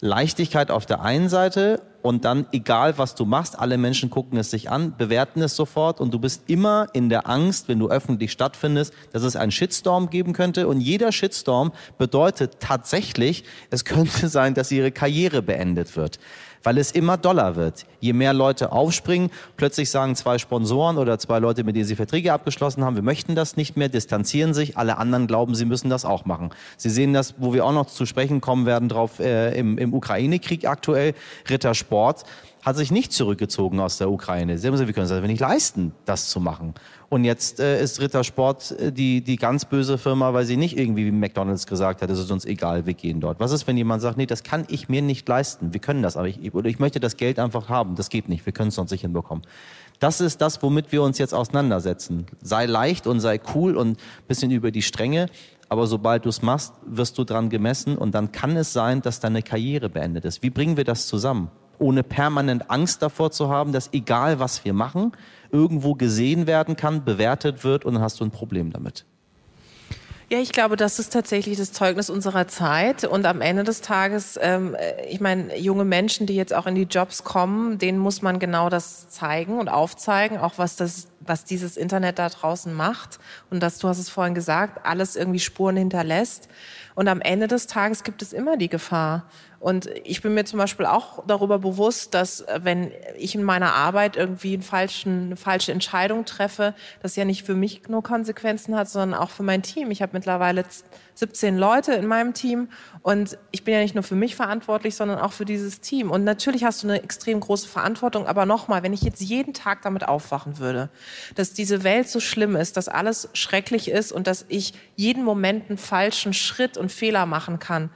Leichtigkeit auf der einen Seite und dann, egal was du machst, alle Menschen gucken es sich an, bewerten es sofort und du bist immer in der Angst, wenn du öffentlich stattfindest, dass es einen Shitstorm geben könnte. Und jeder Shitstorm bedeutet tatsächlich, es könnte sein, dass ihre Karriere beendet wird weil es immer doller wird. Je mehr Leute aufspringen, plötzlich sagen zwei Sponsoren oder zwei Leute, mit denen sie Verträge abgeschlossen haben, wir möchten das nicht mehr, distanzieren sich, alle anderen glauben, sie müssen das auch machen. Sie sehen das, wo wir auch noch zu sprechen kommen werden, drauf äh, im, im Ukraine-Krieg aktuell, Rittersport hat sich nicht zurückgezogen aus der Ukraine. Sie haben gesagt, wir können es einfach nicht leisten, das zu machen. Und jetzt äh, ist Rittersport äh, die, die ganz böse Firma, weil sie nicht irgendwie wie McDonalds gesagt hat, es ist uns egal, wir gehen dort. Was ist, wenn jemand sagt, nee, das kann ich mir nicht leisten, wir können das, aber ich, oder ich möchte das Geld einfach haben, das geht nicht, wir können es sonst nicht hinbekommen. Das ist das, womit wir uns jetzt auseinandersetzen. Sei leicht und sei cool und bisschen über die Stränge, aber sobald du es machst, wirst du dran gemessen und dann kann es sein, dass deine Karriere beendet ist. Wie bringen wir das zusammen? Ohne permanent Angst davor zu haben, dass egal was wir machen, irgendwo gesehen werden kann, bewertet wird und dann hast du ein Problem damit. Ja, ich glaube, das ist tatsächlich das Zeugnis unserer Zeit. Und am Ende des Tages, ähm, ich meine, junge Menschen, die jetzt auch in die Jobs kommen, denen muss man genau das zeigen und aufzeigen, auch was das, was dieses Internet da draußen macht. Und dass, du hast es vorhin gesagt, alles irgendwie Spuren hinterlässt. Und am Ende des Tages gibt es immer die Gefahr. Und ich bin mir zum Beispiel auch darüber bewusst, dass äh, wenn ich in meiner Arbeit irgendwie einen falschen, eine falsche Entscheidung treffe, das ja nicht für mich nur Konsequenzen hat, sondern auch für mein Team. Ich habe mittlerweile 17 Leute in meinem Team und ich bin ja nicht nur für mich verantwortlich, sondern auch für dieses Team. Und natürlich hast du eine extrem große Verantwortung, aber nochmal, wenn ich jetzt jeden Tag damit aufwachen würde, dass diese Welt so schlimm ist, dass alles schrecklich ist und dass ich jeden Moment einen falschen Schritt und Fehler machen kann,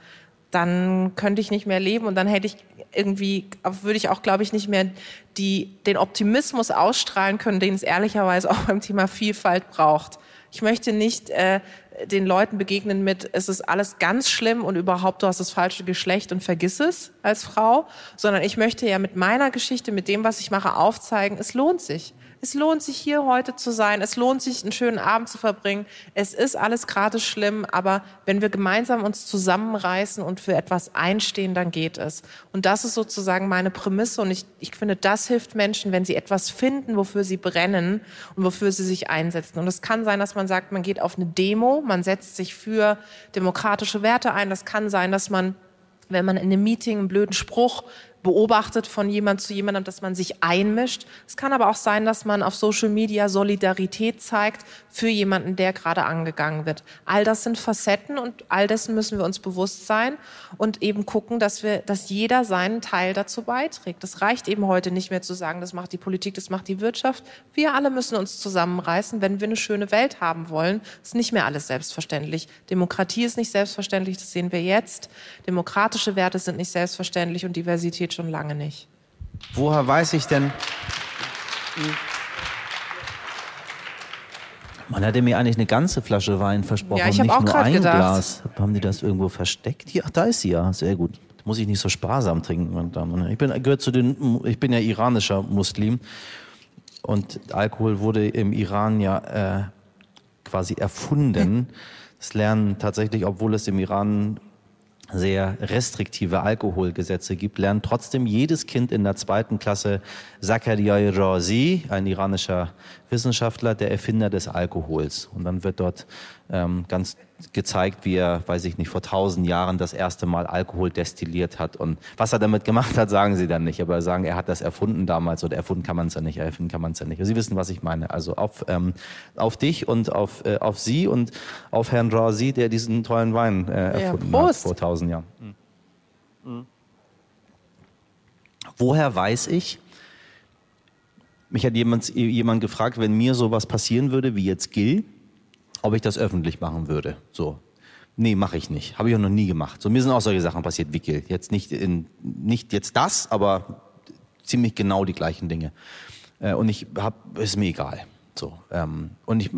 dann könnte ich nicht mehr leben und dann hätte ich irgendwie, würde ich auch, glaube ich, nicht mehr die, den Optimismus ausstrahlen können, den es ehrlicherweise auch beim Thema Vielfalt braucht. Ich möchte nicht äh, den Leuten begegnen mit, es ist alles ganz schlimm und überhaupt du hast das falsche Geschlecht und vergiss es als Frau, sondern ich möchte ja mit meiner Geschichte, mit dem, was ich mache, aufzeigen, es lohnt sich es lohnt sich hier heute zu sein, es lohnt sich einen schönen Abend zu verbringen. Es ist alles gerade schlimm, aber wenn wir gemeinsam uns zusammenreißen und für etwas einstehen, dann geht es. Und das ist sozusagen meine Prämisse und ich, ich finde, das hilft Menschen, wenn sie etwas finden, wofür sie brennen und wofür sie sich einsetzen. Und es kann sein, dass man sagt, man geht auf eine Demo, man setzt sich für demokratische Werte ein. Das kann sein, dass man wenn man in einem Meeting einen blöden Spruch beobachtet von jemand zu jemandem, dass man sich einmischt. Es kann aber auch sein, dass man auf Social Media Solidarität zeigt für jemanden, der gerade angegangen wird. All das sind Facetten und all dessen müssen wir uns bewusst sein und eben gucken, dass wir, dass jeder seinen Teil dazu beiträgt. Das reicht eben heute nicht mehr zu sagen, das macht die Politik, das macht die Wirtschaft. Wir alle müssen uns zusammenreißen, wenn wir eine schöne Welt haben wollen. Ist nicht mehr alles selbstverständlich. Demokratie ist nicht selbstverständlich, das sehen wir jetzt. Demokratische Werte sind nicht selbstverständlich und Diversität geht schon lange nicht. Woher weiß ich denn? Man hatte mir eigentlich eine ganze Flasche Wein versprochen, ja, ich nicht auch nur ein gedacht. Glas. Haben die das irgendwo versteckt? Hier, ach, da ist sie ja. Sehr gut. Muss ich nicht so sparsam trinken, meine Damen und Herren. Ich bin, gehört zu den, ich bin ja iranischer Muslim. Und Alkohol wurde im Iran ja äh, quasi erfunden. Das lernen tatsächlich, obwohl es im Iran sehr restriktive Alkoholgesetze gibt, lernt trotzdem jedes Kind in der zweiten Klasse Zakaria Razi, ein iranischer Wissenschaftler, der Erfinder des Alkohols. Und dann wird dort ähm, ganz gezeigt, wie er, weiß ich nicht, vor tausend Jahren das erste Mal Alkohol destilliert hat. Und was er damit gemacht hat, sagen sie dann nicht. Aber sagen, er hat das erfunden damals oder erfunden kann man es ja nicht, erfinden kann man es ja nicht. Sie wissen, was ich meine. Also auf, ähm, auf dich und auf, äh, auf Sie und auf Herrn Razi, der diesen tollen Wein äh, erfunden ja, hat vor tausend Jahren. Mhm. Mhm. Woher weiß ich, mich hat jemand, jemand gefragt, wenn mir sowas passieren würde, wie jetzt Gil, ob ich das öffentlich machen würde. So. Nee, mache ich nicht. Habe ich auch noch nie gemacht. So, mir sind auch solche Sachen passiert wie Gil. Jetzt nicht, in, nicht jetzt das, aber ziemlich genau die gleichen Dinge. Äh, und ich hab, ist mir egal. So. Ähm, und ich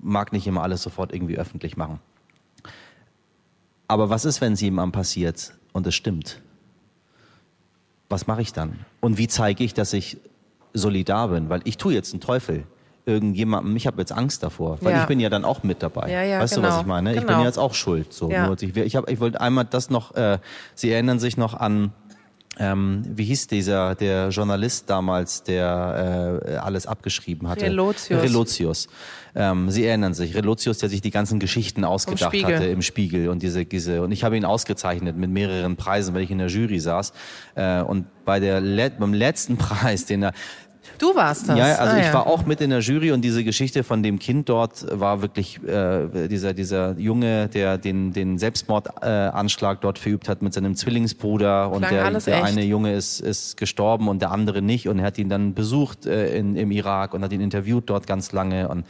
mag nicht immer alles sofort irgendwie öffentlich machen. Aber was ist, wenn es jemandem passiert und es stimmt? was mache ich dann? Und wie zeige ich, dass ich solidar bin? Weil ich tue jetzt einen Teufel irgendjemandem, ich habe jetzt Angst davor, weil Ja. ich bin ja dann auch mit dabei. Ja, ja, weißt du, was genau. ich meine? Ich bin Genau. jetzt auch schuld. So. Ja. Nur, ich ich, hab, ich wollte einmal das noch, äh, Sie erinnern sich noch an, ähm, wie hieß dieser, der Journalist damals, der äh, alles abgeschrieben hatte? Relotius. Relotius. Ähm, Sie erinnern sich, Relotius, der sich die ganzen Geschichten ausgedacht Spiegel. hatte im Spiegel und diese, diese und ich habe ihn ausgezeichnet mit mehreren Preisen, weil ich in der Jury saß äh, und bei der Let beim letzten Preis, den er Du warst das. ja, also Ah, ich ja. war auch mit in der Jury und diese Geschichte von dem Kind dort war wirklich äh, dieser dieser Junge, der den den Selbstmordanschlag äh, dort verübt hat mit seinem Zwillingsbruder und Klang der, alles der echt. eine Junge ist ist gestorben und der andere nicht und er hat ihn dann besucht äh, in, im Irak und hat ihn interviewt dort ganz lange und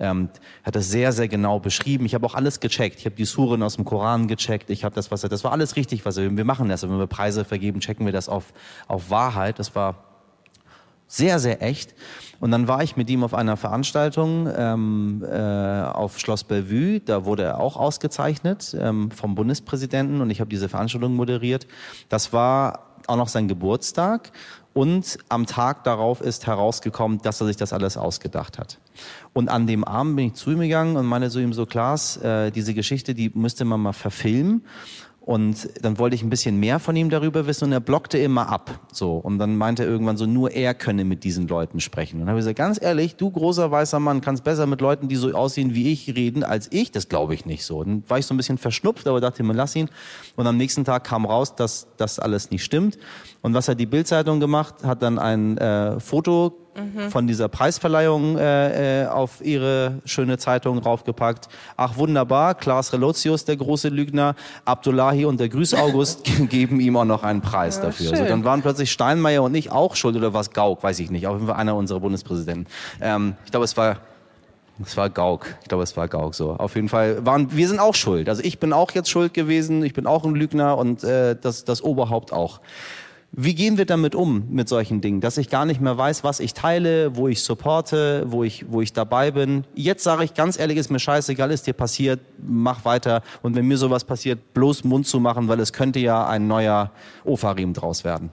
ähm, hat das sehr sehr genau beschrieben. Ich habe auch alles gecheckt. Ich habe die Suren aus dem Koran gecheckt. Ich habe das was er das war alles richtig, was er wir machen das. Wenn wir Preise vergeben, checken wir das auf auf Wahrheit. Das war sehr, sehr echt. Und dann war ich mit ihm auf einer Veranstaltung ähm, äh, auf Schloss Bellevue. Da wurde er auch ausgezeichnet ähm, vom Bundespräsidenten und ich habe diese Veranstaltung moderiert. Das war auch noch sein Geburtstag. Und am Tag darauf ist herausgekommen, dass er sich das alles ausgedacht hat. Und an dem Abend bin ich zu ihm gegangen und meinte zu ihm so, Klaas, äh, diese Geschichte, die müsste man mal verfilmen. Und dann wollte ich ein bisschen mehr von ihm darüber wissen und er blockte immer ab. So. Und dann meinte er irgendwann so, nur er könne mit diesen Leuten sprechen. Und dann habe ich gesagt, ganz ehrlich, du großer weißer Mann kannst besser mit Leuten, die so aussehen wie ich, reden als ich. Das glaube ich nicht so. Dann war ich so ein bisschen verschnupft, aber dachte mir, lass ihn. Und am nächsten Tag kam raus, dass das alles nicht stimmt. Und was hat die Bildzeitung gemacht? Hat dann ein äh, Foto von dieser Preisverleihung äh, äh, auf ihre schöne Zeitung raufgepackt. Ach wunderbar, Klaas Relotius, der große Lügner, Abdullahi und der Grüß August geben ihm auch noch einen Preis dafür. schön. So, dann waren plötzlich Steinmeier und ich auch schuld oder was Gauck, weiß ich nicht. Auf jeden Fall einer unserer Bundespräsidenten. Ähm, ich glaube, es war es war Gauck. Ich glaube, es war Gauck so. Auf jeden Fall waren wir sind auch schuld. Also ich bin auch jetzt schuld gewesen. Ich bin auch ein Lügner und äh, das das Oberhaupt auch. Wie gehen wir damit um mit solchen Dingen, dass ich gar nicht mehr weiß, was ich teile, wo ich supporte, wo ich wo ich dabei bin? Jetzt sage ich ganz ehrlich, ist mir scheißegal, ist dir passiert, mach weiter und wenn mir sowas passiert, bloß Mund zu machen, weil es könnte ja ein neuer Ofarim draus werden.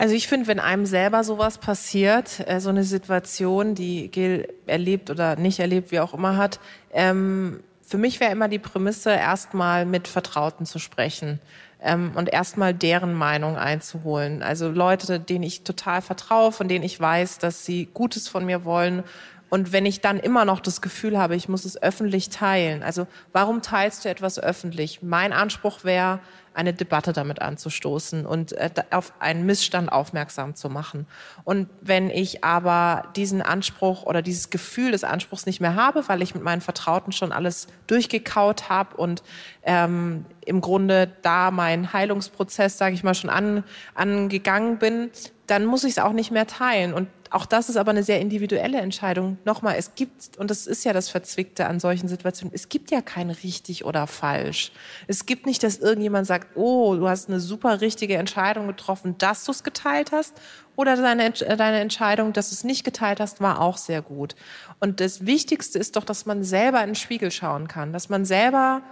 Also ich finde, wenn einem selber sowas passiert, äh, so eine Situation, die Gil erlebt oder nicht erlebt, wie auch immer hat, ähm, für mich wäre immer die Prämisse, erstmal mit Vertrauten zu sprechen ähm, und erstmal deren Meinung einzuholen. Also Leute, denen ich total vertraue, von denen ich weiß, dass sie Gutes von mir wollen. Und wenn ich dann immer noch das Gefühl habe, ich muss es öffentlich teilen, also warum teilst du etwas öffentlich? Mein Anspruch wäre, eine Debatte damit anzustoßen und äh, auf einen Missstand aufmerksam zu machen. Und wenn ich aber diesen Anspruch oder dieses Gefühl des Anspruchs nicht mehr habe, weil ich mit meinen Vertrauten schon alles durchgekaut habe und ähm, im Grunde da meinen Heilungsprozess, sage ich mal, schon an, angegangen bin, dann muss ich es auch nicht mehr teilen. Und auch das ist aber eine sehr individuelle Entscheidung. Nochmal, es gibt, und das ist ja das Verzwickte an solchen Situationen, es gibt ja kein richtig oder falsch. Es gibt nicht, dass irgendjemand sagt, oh, du hast eine super richtige Entscheidung getroffen, dass du es geteilt hast, oder deine, äh, deine Entscheidung, dass du es nicht geteilt hast, war auch sehr gut. Und das Wichtigste ist doch, dass man selber in den Spiegel schauen kann, dass man selber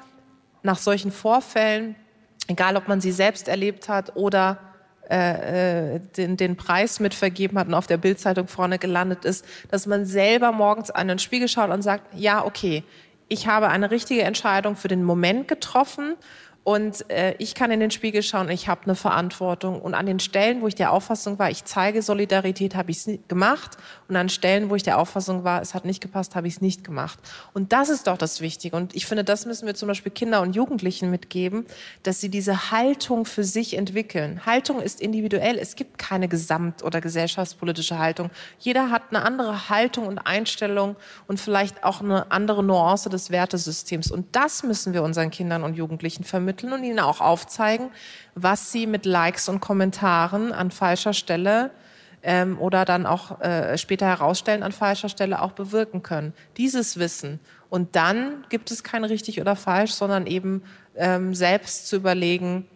nach solchen Vorfällen, egal ob man sie selbst erlebt hat oder äh, äh, den, den Preis mitvergeben hat und auf der Bildzeitung vorne gelandet ist, dass man selber morgens an den Spiegel schaut und sagt, ja, okay, ich habe eine richtige Entscheidung für den Moment getroffen und äh, ich kann in den Spiegel schauen, ich habe eine Verantwortung. Und an den Stellen, wo ich der Auffassung war, ich zeige Solidarität, habe ich es gemacht. Und an Stellen, wo ich der Auffassung war, es hat nicht gepasst, habe ich es nicht gemacht. Und das ist doch das Wichtige. Und ich finde, das müssen wir zum Beispiel Kinder und Jugendlichen mitgeben, dass sie diese Haltung für sich entwickeln. Haltung ist individuell. Es gibt keine gesamt- oder gesellschaftspolitische Haltung. Jeder hat eine andere Haltung und Einstellung und vielleicht auch eine andere Nuance des Wertesystems. Und das müssen wir unseren Kindern und Jugendlichen vermitteln und ihnen auch aufzeigen, was sie mit Likes und Kommentaren an falscher Stelle ähm, oder dann auch äh, später herausstellen an falscher Stelle auch bewirken können. Dieses Wissen. Und dann gibt es kein richtig oder falsch, sondern eben ähm, selbst zu überlegen,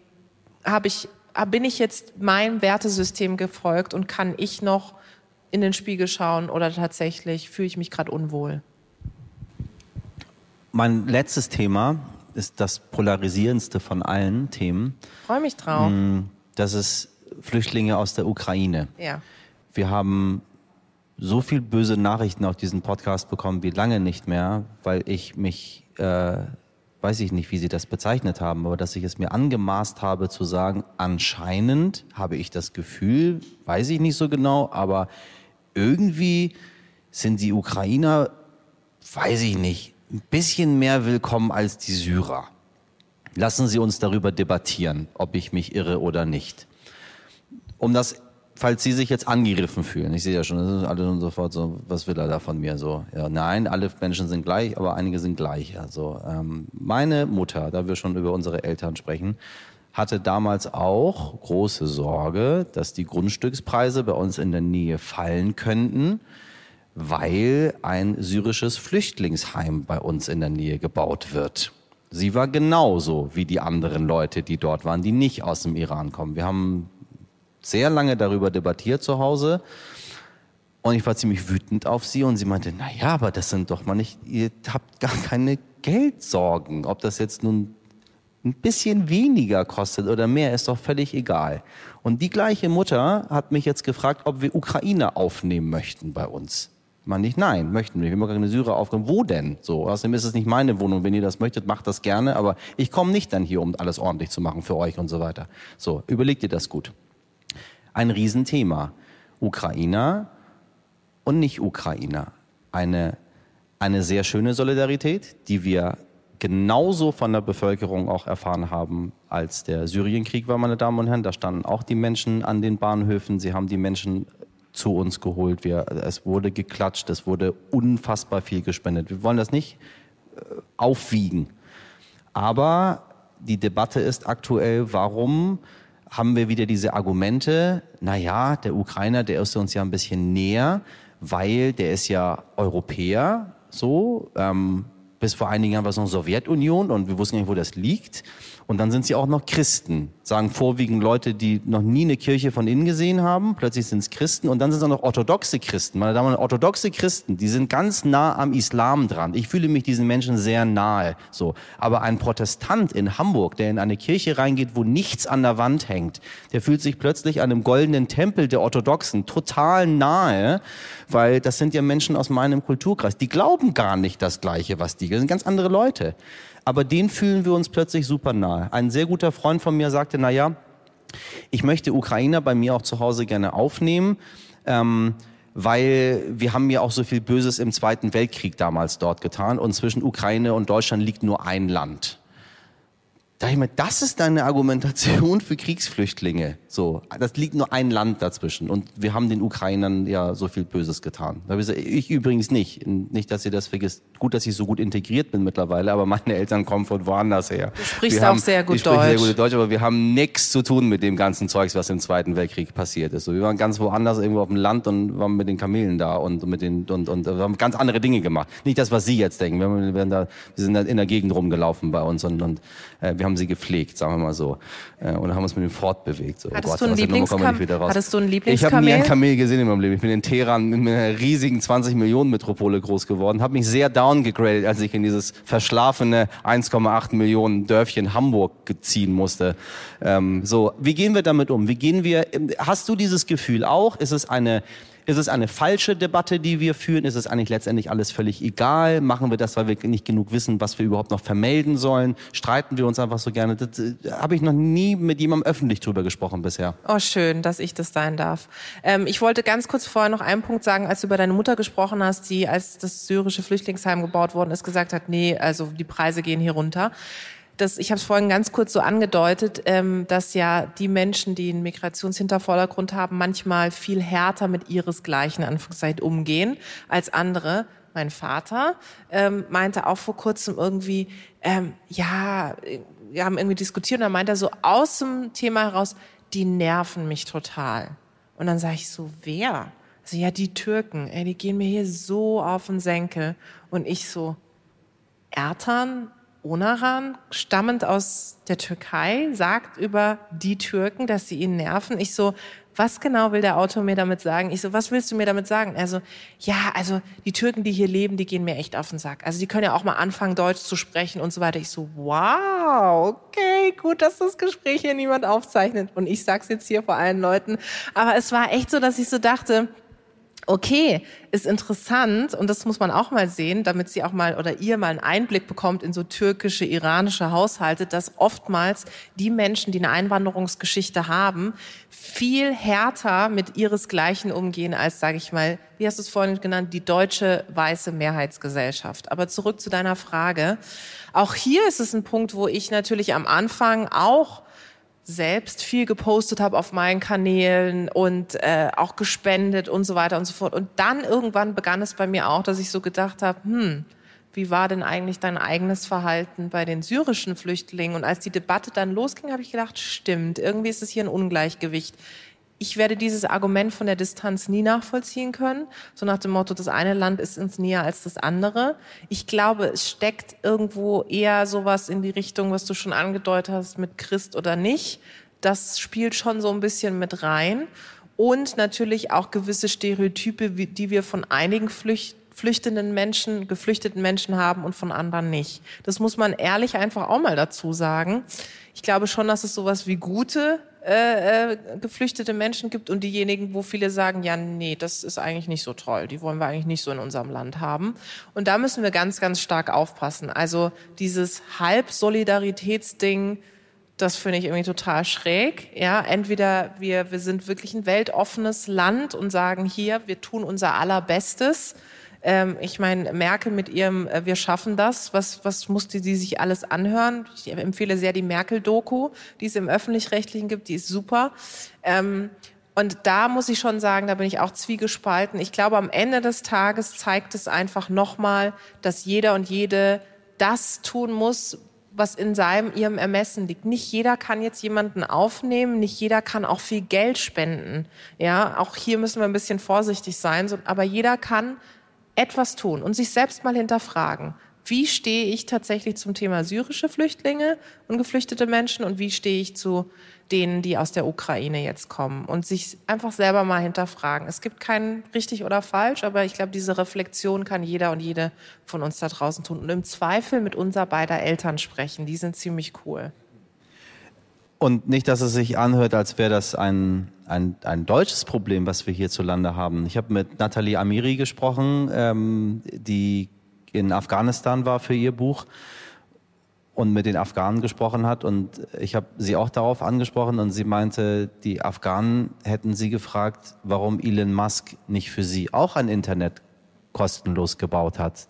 habe ich, bin ich jetzt meinem Wertesystem gefolgt und kann ich noch in den Spiegel schauen oder tatsächlich fühle ich mich gerade unwohl? Mein letztes Thema ist das polarisierendste von allen Themen. Freue mich drauf. Das ist Flüchtlinge aus der Ukraine. Ja. Wir haben so viel böse Nachrichten auf diesen Podcast bekommen wie lange nicht mehr, weil ich mich, äh, weiß ich nicht, wie Sie das bezeichnet haben, aber dass ich es mir angemaßt habe zu sagen, anscheinend habe ich das Gefühl, weiß ich nicht so genau, aber irgendwie sind die Ukrainer, weiß ich nicht, ein bisschen mehr willkommen als die Syrer. Lassen Sie uns darüber debattieren, ob ich mich irre oder nicht. Um das, falls Sie sich jetzt angegriffen fühlen, ich sehe ja schon, das ist alle und sofort so, was will er da von mir so? Ja, nein, alle Menschen sind gleich, aber einige sind gleich. Also ähm, meine Mutter, da wir schon über unsere Eltern sprechen, hatte damals auch große Sorge, dass die Grundstückspreise bei uns in der Nähe fallen könnten, weil ein syrisches Flüchtlingsheim bei uns in der Nähe gebaut wird. Sie war genauso wie die anderen Leute, die dort waren, die nicht aus dem Iran kommen. Wir haben sehr lange darüber debattiert zu Hause. Und ich war ziemlich wütend auf sie und sie meinte, na ja, aber das sind doch mal nicht, ihr habt gar keine Geldsorgen. Ob das jetzt nun ein bisschen weniger kostet oder mehr, ist doch völlig egal. Und die gleiche Mutter hat mich jetzt gefragt, ob wir Ukraine aufnehmen möchten bei uns. Man nicht, nein, möchten wir. Wir möchten keine Syrer aufnehmen. Wo denn? So, außerdem ist es nicht meine Wohnung. Wenn ihr das möchtet, macht das gerne. Aber ich komme nicht dann hier, um alles ordentlich zu machen für euch und so weiter. So, überlegt ihr das gut. Ein Riesenthema. Ukrainer und Nicht-Ukrainer. Eine, eine sehr schöne Solidarität, die wir genauso von der Bevölkerung auch erfahren haben, als der Syrienkrieg war, meine Damen und Herren. Da standen auch die Menschen an den Bahnhöfen. Sie haben die Menschen zu uns geholt. Wir, es wurde geklatscht, es wurde unfassbar viel gespendet. Wir wollen das nicht äh, aufwiegen. Aber die Debatte ist aktuell, warum haben wir wieder diese Argumente, naja, der Ukrainer, der ist uns ja ein bisschen näher, weil der ist ja Europäer, so, ähm, bis vor einigen Jahren war es noch Sowjetunion und wir wussten nicht, wo das liegt. Und dann sind sie auch noch Christen, sagen vorwiegend Leute, die noch nie eine Kirche von innen gesehen haben. Plötzlich sind es Christen und dann sind es auch noch orthodoxe Christen. Meine Damen und Herren, orthodoxe Christen, die sind ganz nah am Islam dran. Ich fühle mich diesen Menschen sehr nahe. So, aber ein Protestant in Hamburg, der in eine Kirche reingeht, wo nichts an der Wand hängt, der fühlt sich plötzlich einem goldenen Tempel der Orthodoxen total nahe, weil das sind ja Menschen aus meinem Kulturkreis. Die glauben gar nicht das Gleiche, was die. Das sind ganz andere Leute aber den fühlen wir uns plötzlich super nahe. Ein sehr guter Freund von mir sagte, na ja, ich möchte Ukrainer bei mir auch zu Hause gerne aufnehmen. Ähm, weil wir haben ja auch so viel Böses im Zweiten Weltkrieg damals dort getan und zwischen Ukraine und Deutschland liegt nur ein Land. Da ich mir, das ist deine Argumentation für Kriegsflüchtlinge. So, das liegt nur ein Land dazwischen. Und wir haben den Ukrainern ja so viel Böses getan. Da ich, gesagt, ich übrigens nicht. Nicht, dass ihr das vergisst. Gut, dass ich so gut integriert bin mittlerweile, aber meine Eltern kommen von woanders her. Du sprichst wir auch haben, sehr gut ich Deutsch. sehr gut Deutsch, aber wir haben nichts zu tun mit dem ganzen Zeugs, was im Zweiten Weltkrieg passiert ist. So, wir waren ganz woanders irgendwo auf dem Land und waren mit den Kamelen da und mit den und, und wir haben ganz andere Dinge gemacht. Nicht das, was Sie jetzt denken. Wir, wir, da, wir sind da in der Gegend rumgelaufen bei uns und, und äh, wir haben sie gepflegt, sagen wir mal so. Äh, und haben uns mit dem fortbewegt. So, oh Hattest, Gott, du ein Lieblingskam Hattest du ein Lieblingskamel? Ich habe nie ein Kamel gesehen in meinem Leben. Ich bin in Teheran mit einer riesigen 20 Millionen Metropole groß geworden, habe mich sehr downgegradet, als ich in dieses verschlafene 1,8 Millionen Dörfchen Hamburg ziehen musste. Ähm, so, wie gehen wir damit um? Wie gehen wir? Hast du dieses Gefühl auch? Ist es eine ist es eine falsche Debatte, die wir führen? Ist es eigentlich letztendlich alles völlig egal? Machen wir das, weil wir nicht genug wissen, was wir überhaupt noch vermelden sollen? Streiten wir uns einfach so gerne? Das äh, habe ich noch nie mit jemandem öffentlich drüber gesprochen bisher. Oh, schön, dass ich das sein darf. Ähm, ich wollte ganz kurz vorher noch einen Punkt sagen, als du über deine Mutter gesprochen hast, die, als das syrische Flüchtlingsheim gebaut worden ist, gesagt hat, nee, also die Preise gehen hier runter das, ich habe es vorhin ganz kurz so angedeutet, ähm, dass ja die Menschen, die einen Migrationshintervordergrund haben, manchmal viel härter mit ihresgleichen Anführungszeichen umgehen als andere. Mein Vater ähm, meinte auch vor kurzem irgendwie, ähm, ja, wir haben irgendwie diskutiert und dann meinte er so aus dem Thema heraus, die nerven mich total. Und dann sage ich so, wer? Also ja, die Türken, ey, die gehen mir hier so auf den Senkel. Und ich so, Ertan, Onaran, stammend aus der Türkei, sagt über die Türken, dass sie ihn nerven. Ich so, was genau will der Autor mir damit sagen? Ich so, was willst du mir damit sagen? Also, ja, also die Türken, die hier leben, die gehen mir echt auf den Sack. Also die können ja auch mal anfangen, Deutsch zu sprechen und so weiter. Ich so, wow, okay, gut, dass das Gespräch hier niemand aufzeichnet. Und ich sag's jetzt hier vor allen Leuten. Aber es war echt so, dass ich so dachte, okay, ist interessant und das muss man auch mal sehen, damit sie auch mal oder ihr mal einen Einblick bekommt in so türkische, iranische Haushalte, dass oftmals die Menschen, die eine Einwanderungsgeschichte haben, viel härter mit ihresgleichen umgehen als, sage ich mal, wie hast du es vorhin genannt, die deutsche weiße Mehrheitsgesellschaft. Aber zurück zu deiner Frage. Auch hier ist es ein Punkt, wo ich natürlich am Anfang auch selbst viel gepostet habe auf meinen Kanälen und äh, auch gespendet und so weiter und so fort. Und dann irgendwann begann es bei mir auch, dass ich so gedacht habe, hm, wie war denn eigentlich dein eigenes Verhalten bei den syrischen Flüchtlingen? Und als die Debatte dann losging, habe ich gedacht, stimmt, irgendwie ist es hier ein Ungleichgewicht ich werde dieses Argument von der Distanz nie nachvollziehen können. So nach dem Motto, das eine Land ist uns näher als das andere. Ich glaube, es steckt irgendwo eher sowas in die Richtung, was du schon angedeutet hast, mit Christ oder nicht. Das spielt schon so ein bisschen mit rein. Und natürlich auch gewisse Stereotype, die wir von einigen Flücht flüchtenden Menschen, geflüchteten Menschen haben und von anderen nicht. Das muss man ehrlich einfach auch mal dazu sagen. Ich glaube schon, dass es sowas wie gute äh, äh, geflüchtete Menschen gibt und diejenigen, wo viele sagen, ja, nee, das ist eigentlich nicht so toll, die wollen wir eigentlich nicht so in unserem Land haben. Und da müssen wir ganz, ganz stark aufpassen. Also dieses Halbsolidaritätsding, das finde ich irgendwie total schräg. Ja, entweder wir, wir sind wirklich ein weltoffenes Land und sagen hier, wir tun unser Allerbestes ähm, ich meine, Merkel mit ihrem äh, Wir schaffen das, was, was musste sie sich alles anhören? Ich empfehle sehr die Merkel-Doku, die es im Öffentlich-Rechtlichen gibt, die ist super. Ähm, und da muss ich schon sagen, da bin ich auch zwiegespalten. Ich glaube, am Ende des Tages zeigt es einfach nochmal, dass jeder und jede das tun muss, was in seinem, ihrem Ermessen liegt. Nicht jeder kann jetzt jemanden aufnehmen, nicht jeder kann auch viel Geld spenden. Ja, auch hier müssen wir ein bisschen vorsichtig sein, aber jeder kann etwas tun und sich selbst mal hinterfragen, wie stehe ich tatsächlich zum Thema syrische Flüchtlinge und geflüchtete Menschen und wie stehe ich zu denen, die aus der Ukraine jetzt kommen und sich einfach selber mal hinterfragen. Es gibt kein richtig oder falsch, aber ich glaube, diese Reflexion kann jeder und jede von uns da draußen tun und im Zweifel mit unser beider Eltern sprechen. Die sind ziemlich cool. Und nicht, dass es sich anhört, als wäre das ein, ein, ein deutsches Problem, was wir hierzulande haben. Ich habe mit Nathalie Amiri gesprochen, ähm, die in Afghanistan war für ihr Buch und mit den Afghanen gesprochen hat. Und ich habe sie auch darauf angesprochen und sie meinte, die Afghanen hätten sie gefragt, warum Elon Musk nicht für sie auch ein Internet kostenlos gebaut hat.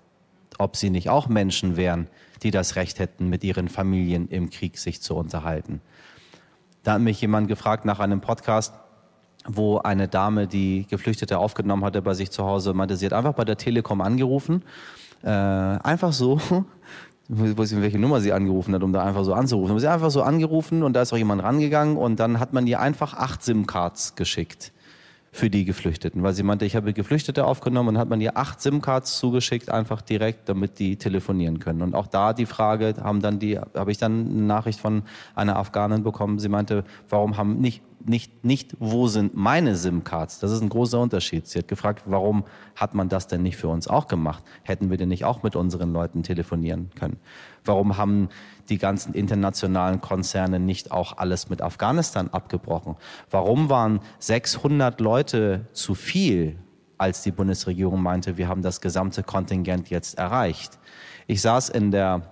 Ob sie nicht auch Menschen wären, die das Recht hätten, mit ihren Familien im Krieg sich zu unterhalten. Da hat mich jemand gefragt nach einem Podcast, wo eine Dame, die Geflüchtete aufgenommen hatte bei sich zu Hause, meinte, sie hat einfach bei der Telekom angerufen, äh, einfach so, ich weiß nicht, welche Nummer sie angerufen hat, um da einfach so anzurufen. Aber sie hat einfach so angerufen und da ist auch jemand rangegangen und dann hat man ihr einfach acht SIM-Cards geschickt für die Geflüchteten, weil sie meinte, ich habe Geflüchtete aufgenommen und hat man ihr acht SIM-Cards zugeschickt, einfach direkt, damit die telefonieren können. Und auch da die Frage, haben dann die, habe ich dann eine Nachricht von einer Afghanin bekommen. Sie meinte, warum haben nicht nicht, nicht, wo sind meine SIM-Cards? Das ist ein großer Unterschied. Sie hat gefragt, warum hat man das denn nicht für uns auch gemacht? Hätten wir denn nicht auch mit unseren Leuten telefonieren können? Warum haben die ganzen internationalen Konzerne nicht auch alles mit Afghanistan abgebrochen? Warum waren 600 Leute zu viel, als die Bundesregierung meinte, wir haben das gesamte Kontingent jetzt erreicht? Ich saß in der,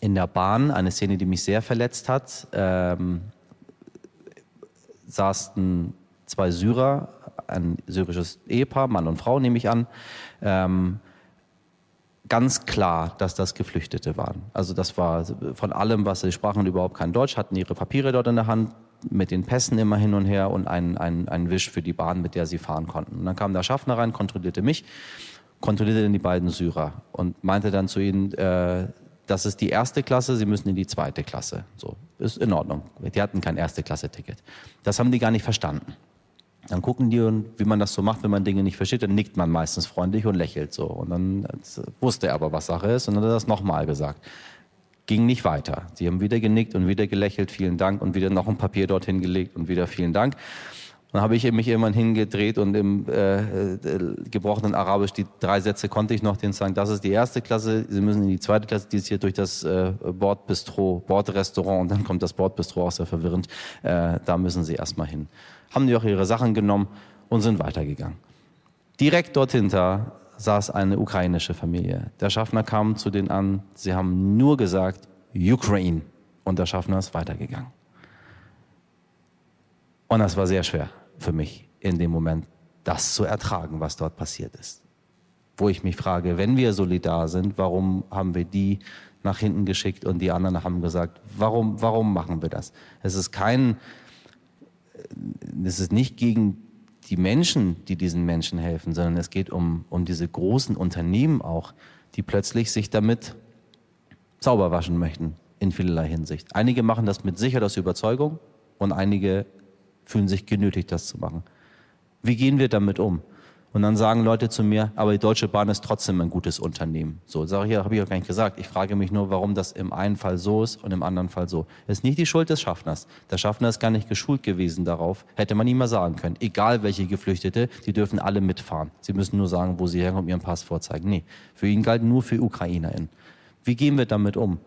in der Bahn, eine Szene, die mich sehr verletzt hat. Ähm, saßen zwei Syrer, ein syrisches Ehepaar, Mann und Frau nehme ich an. Ähm, ganz klar, dass das Geflüchtete waren. Also das war von allem, was sie sprachen, überhaupt kein Deutsch, hatten ihre Papiere dort in der Hand, mit den Pässen immer hin und her und einen, einen, einen Wisch für die Bahn, mit der sie fahren konnten. Und dann kam der Schaffner rein, kontrollierte mich, kontrollierte dann die beiden Syrer und meinte dann zu ihnen, äh, das ist die erste Klasse, Sie müssen in die zweite Klasse. So, ist in Ordnung. Die hatten kein erste Klasse-Ticket. Das haben die gar nicht verstanden. Dann gucken die und wie man das so macht, wenn man Dinge nicht versteht, dann nickt man meistens freundlich und lächelt so. Und dann wusste er aber, was Sache ist und dann hat er das nochmal gesagt. ging nicht weiter. Sie haben wieder genickt und wieder gelächelt, vielen Dank und wieder noch ein Papier dorthin gelegt und wieder vielen Dank. Dann habe ich mich irgendwann hingedreht und im äh, äh, gebrochenen Arabisch die drei Sätze konnte ich noch denen sagen, das ist die erste Klasse, Sie müssen in die zweite Klasse, die ist hier durch das äh, Bordbistro, Bordrestaurant und dann kommt das Bordbistro auch sehr verwirrend, äh, da müssen Sie erstmal hin. Haben die auch ihre Sachen genommen und sind weitergegangen. Direkt dort hinter saß eine ukrainische Familie. Der Schaffner kam zu denen an, sie haben nur gesagt, Ukraine. Und der Schaffner ist weitergegangen. Und das war sehr schwer für mich in dem Moment, das zu ertragen, was dort passiert ist. Wo ich mich frage, wenn wir solidar sind, warum haben wir die nach hinten geschickt und die anderen haben gesagt, warum, warum machen wir das? Es ist kein, es ist nicht gegen die Menschen, die diesen Menschen helfen, sondern es geht um, um diese großen Unternehmen auch, die plötzlich sich damit sauber waschen möchten in vielerlei Hinsicht. Einige machen das mit sicher aus Überzeugung und einige fühlen sich genötigt, das zu machen. Wie gehen wir damit um? Und dann sagen Leute zu mir, aber die Deutsche Bahn ist trotzdem ein gutes Unternehmen. So, sage ich, ja, habe ich auch gar nicht gesagt. Ich frage mich nur, warum das im einen Fall so ist und im anderen Fall so. Das ist nicht die Schuld des Schaffners. Der Schaffner ist gar nicht geschult gewesen darauf. Hätte man ihm mal sagen können. Egal welche Geflüchtete, die dürfen alle mitfahren. Sie müssen nur sagen, wo sie herkommen, ihren Pass vorzeigen. Nee, für ihn galt nur für UkrainerInnen. Wie gehen wir damit um?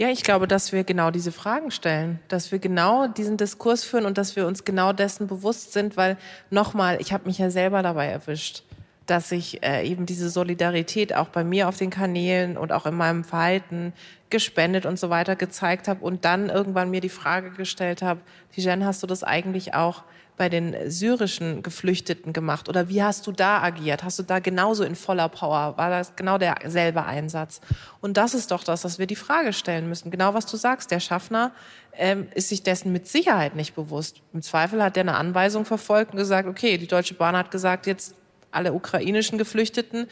Ja, ich glaube, dass wir genau diese Fragen stellen, dass wir genau diesen Diskurs führen und dass wir uns genau dessen bewusst sind, weil nochmal, ich habe mich ja selber dabei erwischt, dass ich äh, eben diese Solidarität auch bei mir auf den Kanälen und auch in meinem Verhalten gespendet und so weiter gezeigt habe und dann irgendwann mir die Frage gestellt habe, Tijen, hast du das eigentlich auch bei den syrischen Geflüchteten gemacht? Oder wie hast du da agiert? Hast du da genauso in voller Power? War das genau derselbe Einsatz? Und das ist doch das, was wir die Frage stellen müssen. Genau was du sagst. Der Schaffner ähm, ist sich dessen mit Sicherheit nicht bewusst. Im Zweifel hat er eine Anweisung verfolgt und gesagt, okay, die Deutsche Bahn hat gesagt, jetzt alle ukrainischen Geflüchteten,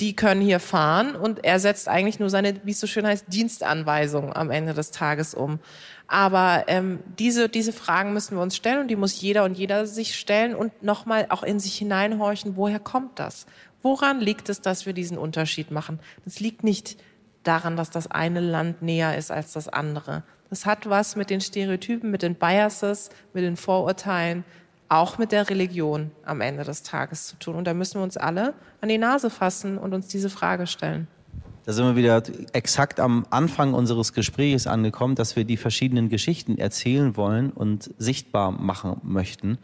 die können hier fahren und er setzt eigentlich nur seine, wie es so schön heißt, Dienstanweisung am Ende des Tages um. Aber ähm, diese, diese Fragen müssen wir uns stellen und die muss jeder und jeder sich stellen und nochmal auch in sich hineinhorchen, woher kommt das? Woran liegt es, dass wir diesen Unterschied machen? Das liegt nicht daran, dass das eine Land näher ist als das andere. Das hat was mit den Stereotypen, mit den Biases, mit den Vorurteilen, auch mit der Religion am Ende des Tages zu tun. Und da müssen wir uns alle an die Nase fassen und uns diese Frage stellen. Da sind wir wieder exakt am Anfang unseres Gesprächs angekommen, dass wir die verschiedenen Geschichten erzählen wollen und sichtbar machen möchten,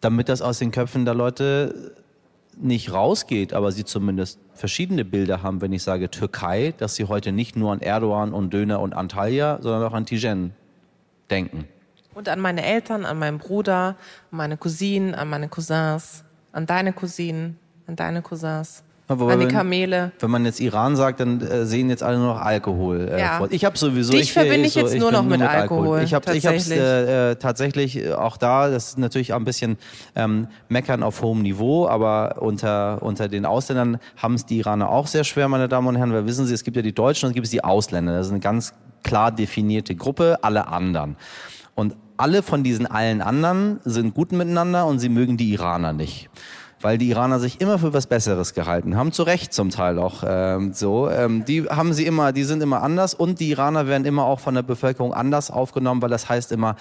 damit das aus den Köpfen der Leute nicht rausgeht, aber sie zumindest verschiedene Bilder haben, wenn ich sage Türkei, dass sie heute nicht nur an Erdogan und Döner und Antalya, sondern auch an Tijen denken. Und an meine Eltern, an meinen Bruder, an meine Cousinen, an meine Cousins, an deine Cousinen, an deine Cousins. Aber an die Kamele. Wenn man jetzt Iran sagt, dann äh, sehen jetzt alle nur noch Alkohol äh, ja. Ich habe sowieso. Dich ich, verbinde ich, so, jetzt ich nur noch mit, mit Alkohol. Alkohol. Ich habe ich hab's, äh, äh, tatsächlich auch da, das ist natürlich auch ein bisschen ähm, meckern auf hohem Niveau, aber unter, unter den Ausländern haben es die Iraner auch sehr schwer, meine Damen und Herren, weil wissen Sie, es gibt ja die Deutschen und es gibt die Ausländer. Das ist eine ganz klar definierte Gruppe, alle anderen. Und alle von diesen allen anderen sind gut miteinander und sie mögen die Iraner nicht weil die Iraner sich immer für was Besseres gehalten haben, zu Recht zum Teil auch ähm, so. Ähm, die haben sie immer, die sind immer anders und die Iraner werden immer auch von der Bevölkerung anders aufgenommen, weil das heißt immer,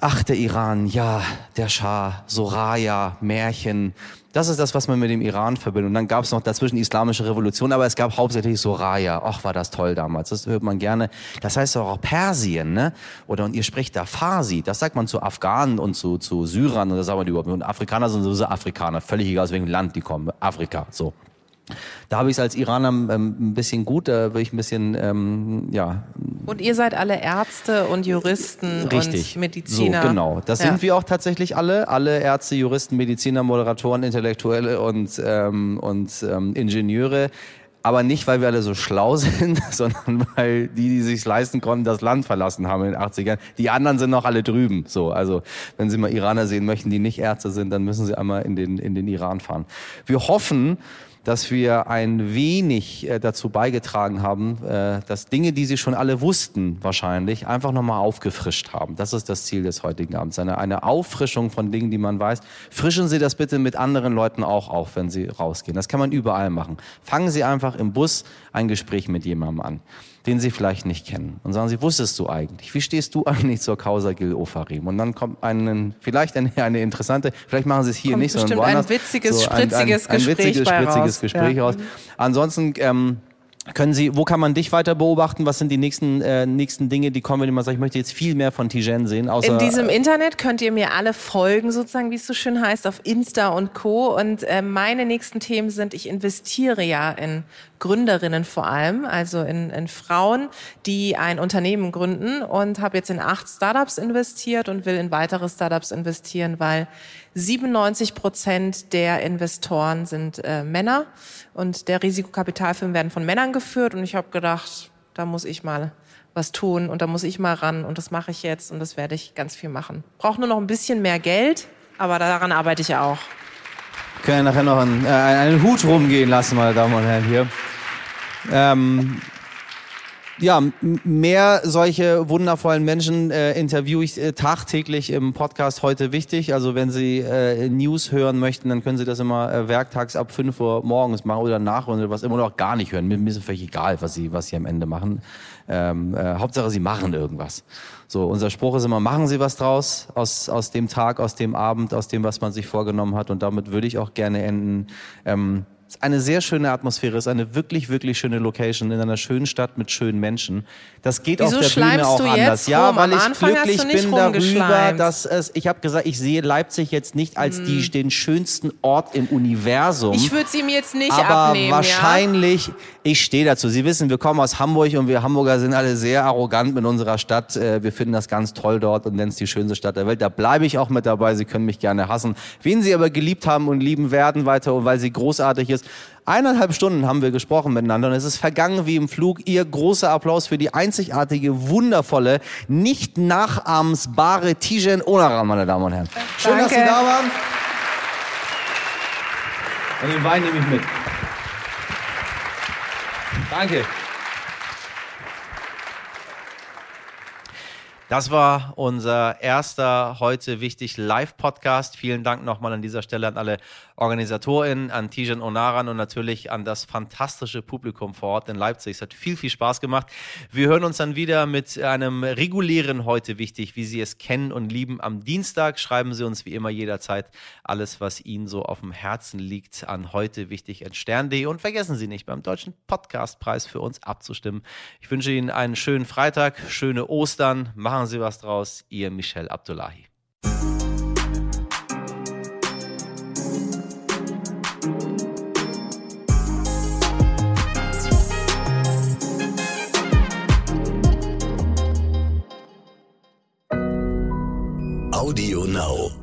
ach der Iran, ja, der Schah, Soraya, Märchen, das ist das, was man mit dem Iran verbindet. Und dann gab es noch dazwischen islamische Revolution, aber es gab hauptsächlich Soraya. Ach, war das toll damals. Das hört man gerne. Das heißt auch Persien, ne? Oder und ihr spricht da Farsi. Das sagt man zu Afghanen und zu, zu Syrern und das sagt man überhaupt nicht. Und Afrikaner sind sowieso Afrikaner. Völlig egal, aus welchem Land die kommen. Afrika, so. Da habe ich es als Iraner ähm, ein bisschen gut, da würde ich ein bisschen, ähm, ja. Und ihr seid alle Ärzte und Juristen Richtig. und Mediziner. So, genau. Das ja. sind wir auch tatsächlich alle. Alle Ärzte, Juristen, Mediziner, Moderatoren, Intellektuelle und, ähm, und ähm, Ingenieure. Aber nicht, weil wir alle so schlau sind, sondern weil die, die sich leisten konnten, das Land verlassen haben in den 80ern. Die anderen sind noch alle drüben. So, also wenn Sie mal Iraner sehen möchten, die nicht Ärzte sind, dann müssen Sie einmal in den, in den Iran fahren. Wir hoffen, dass wir ein wenig äh, dazu beigetragen haben, äh, dass Dinge, die Sie schon alle wussten, wahrscheinlich, einfach nochmal aufgefrischt haben. Das ist das Ziel des heutigen Abends. Eine, eine Auffrischung von Dingen, die man weiß. Frischen Sie das bitte mit anderen Leuten auch auf, wenn Sie rausgehen. Das kann man überall machen. Fangen Sie einfach im Bus ein Gespräch mit jemandem an den sie vielleicht nicht kennen. Und sagen sie, wusstest du eigentlich? Wie stehst du eigentlich zur Causa Gil Ofarim? Und dann kommt einen, vielleicht eine, eine interessante, vielleicht machen sie es hier kommt nicht, sondern woanders. ein witziges, so ein, ein, ein, ein witziges, spritziges raus. Gespräch ja. raus. Ansonsten, ähm, können Sie, wo kann man dich weiter beobachten? Was sind die nächsten, äh, nächsten Dinge, die kommen, wenn man sagt, ich möchte jetzt viel mehr von Tijen sehen? Außer, In diesem Internet könnt ihr mir alle folgen, sozusagen, wie es so schön heißt, auf Insta und Co. Und äh, meine nächsten Themen sind, ich investiere ja in Gründerinnen vor allem, also in, in Frauen, die ein Unternehmen gründen und habe jetzt in acht Startups investiert und will in weitere Startups investieren, weil 97 Prozent der Investoren sind äh, Männer und der Risikokapitalfirmen werden von Männern geführt und ich habe gedacht, da muss ich mal was tun und da muss ich mal ran und das mache ich jetzt und das werde ich ganz viel machen. Brauche nur noch ein bisschen mehr Geld, aber daran arbeite ich auch. Wir können ja nachher noch einen, äh, einen Hut rumgehen lassen, meine Damen und Herren hier. Ähm, ja, mehr solche wundervollen Menschen äh, interviewe ich äh, tagtäglich im Podcast heute wichtig. Also wenn Sie äh, News hören möchten, dann können Sie das immer äh, werktags ab 5 Uhr morgens machen oder nach oder was immer noch gar nicht hören. Mir, mir ist völlig egal, was Sie, was Sie am Ende machen. Ähm, äh, Hauptsache, Sie machen irgendwas. So, unser Spruch ist immer, machen Sie was draus aus, aus dem Tag, aus dem Abend, aus dem, was man sich vorgenommen hat. Und damit würde ich auch gerne enden. Ähm, ist eine sehr schöne Atmosphäre, ist eine wirklich, wirklich schöne Location in einer schönen Stadt mit schönen Menschen. Das geht Wieso auf der Bühne auch anders. Ja, weil ich glücklich bin darüber, dass es, ich habe gesagt, ich sehe Leipzig jetzt nicht als hm. die, den schönsten Ort im Universum. Ich würde sie mir jetzt nicht aber abnehmen. wahrscheinlich, ja? ich stehe dazu. Sie wissen, wir kommen aus Hamburg und wir Hamburger sind alle sehr arrogant mit unserer Stadt. Äh, wir finden das ganz toll dort und nennen es die schönste Stadt der Welt. Da bleibe ich auch mit dabei. Sie können mich gerne hassen. Wen Sie aber geliebt haben und lieben werden weiter, weil sie großartig ist, Eineinhalb Stunden haben wir gesprochen miteinander und es ist vergangen wie im Flug. Ihr großer Applaus für die einzigartige, wundervolle, nicht nachahmensbare Tijen Onaran, meine Damen und Herren. Schön, Danke. dass Sie da waren. Und den Wein nehme ich mit. Danke. Das war unser erster heute wichtig Live-Podcast. Vielen Dank nochmal an dieser Stelle an alle Organisatorin, an Tijan Onaran und natürlich an das fantastische Publikum vor Ort in Leipzig. Es hat viel, viel Spaß gemacht. Wir hören uns dann wieder mit einem regulären Heute wichtig, wie Sie es kennen und lieben. Am Dienstag schreiben Sie uns wie immer jederzeit alles, was Ihnen so auf dem Herzen liegt, an heute wichtig at stern.de und vergessen Sie nicht, beim Deutschen Podcastpreis für uns abzustimmen. Ich wünsche Ihnen einen schönen Freitag, schöne Ostern. Machen Sie was draus. Ihr Michel Abdullahi. Audio Now.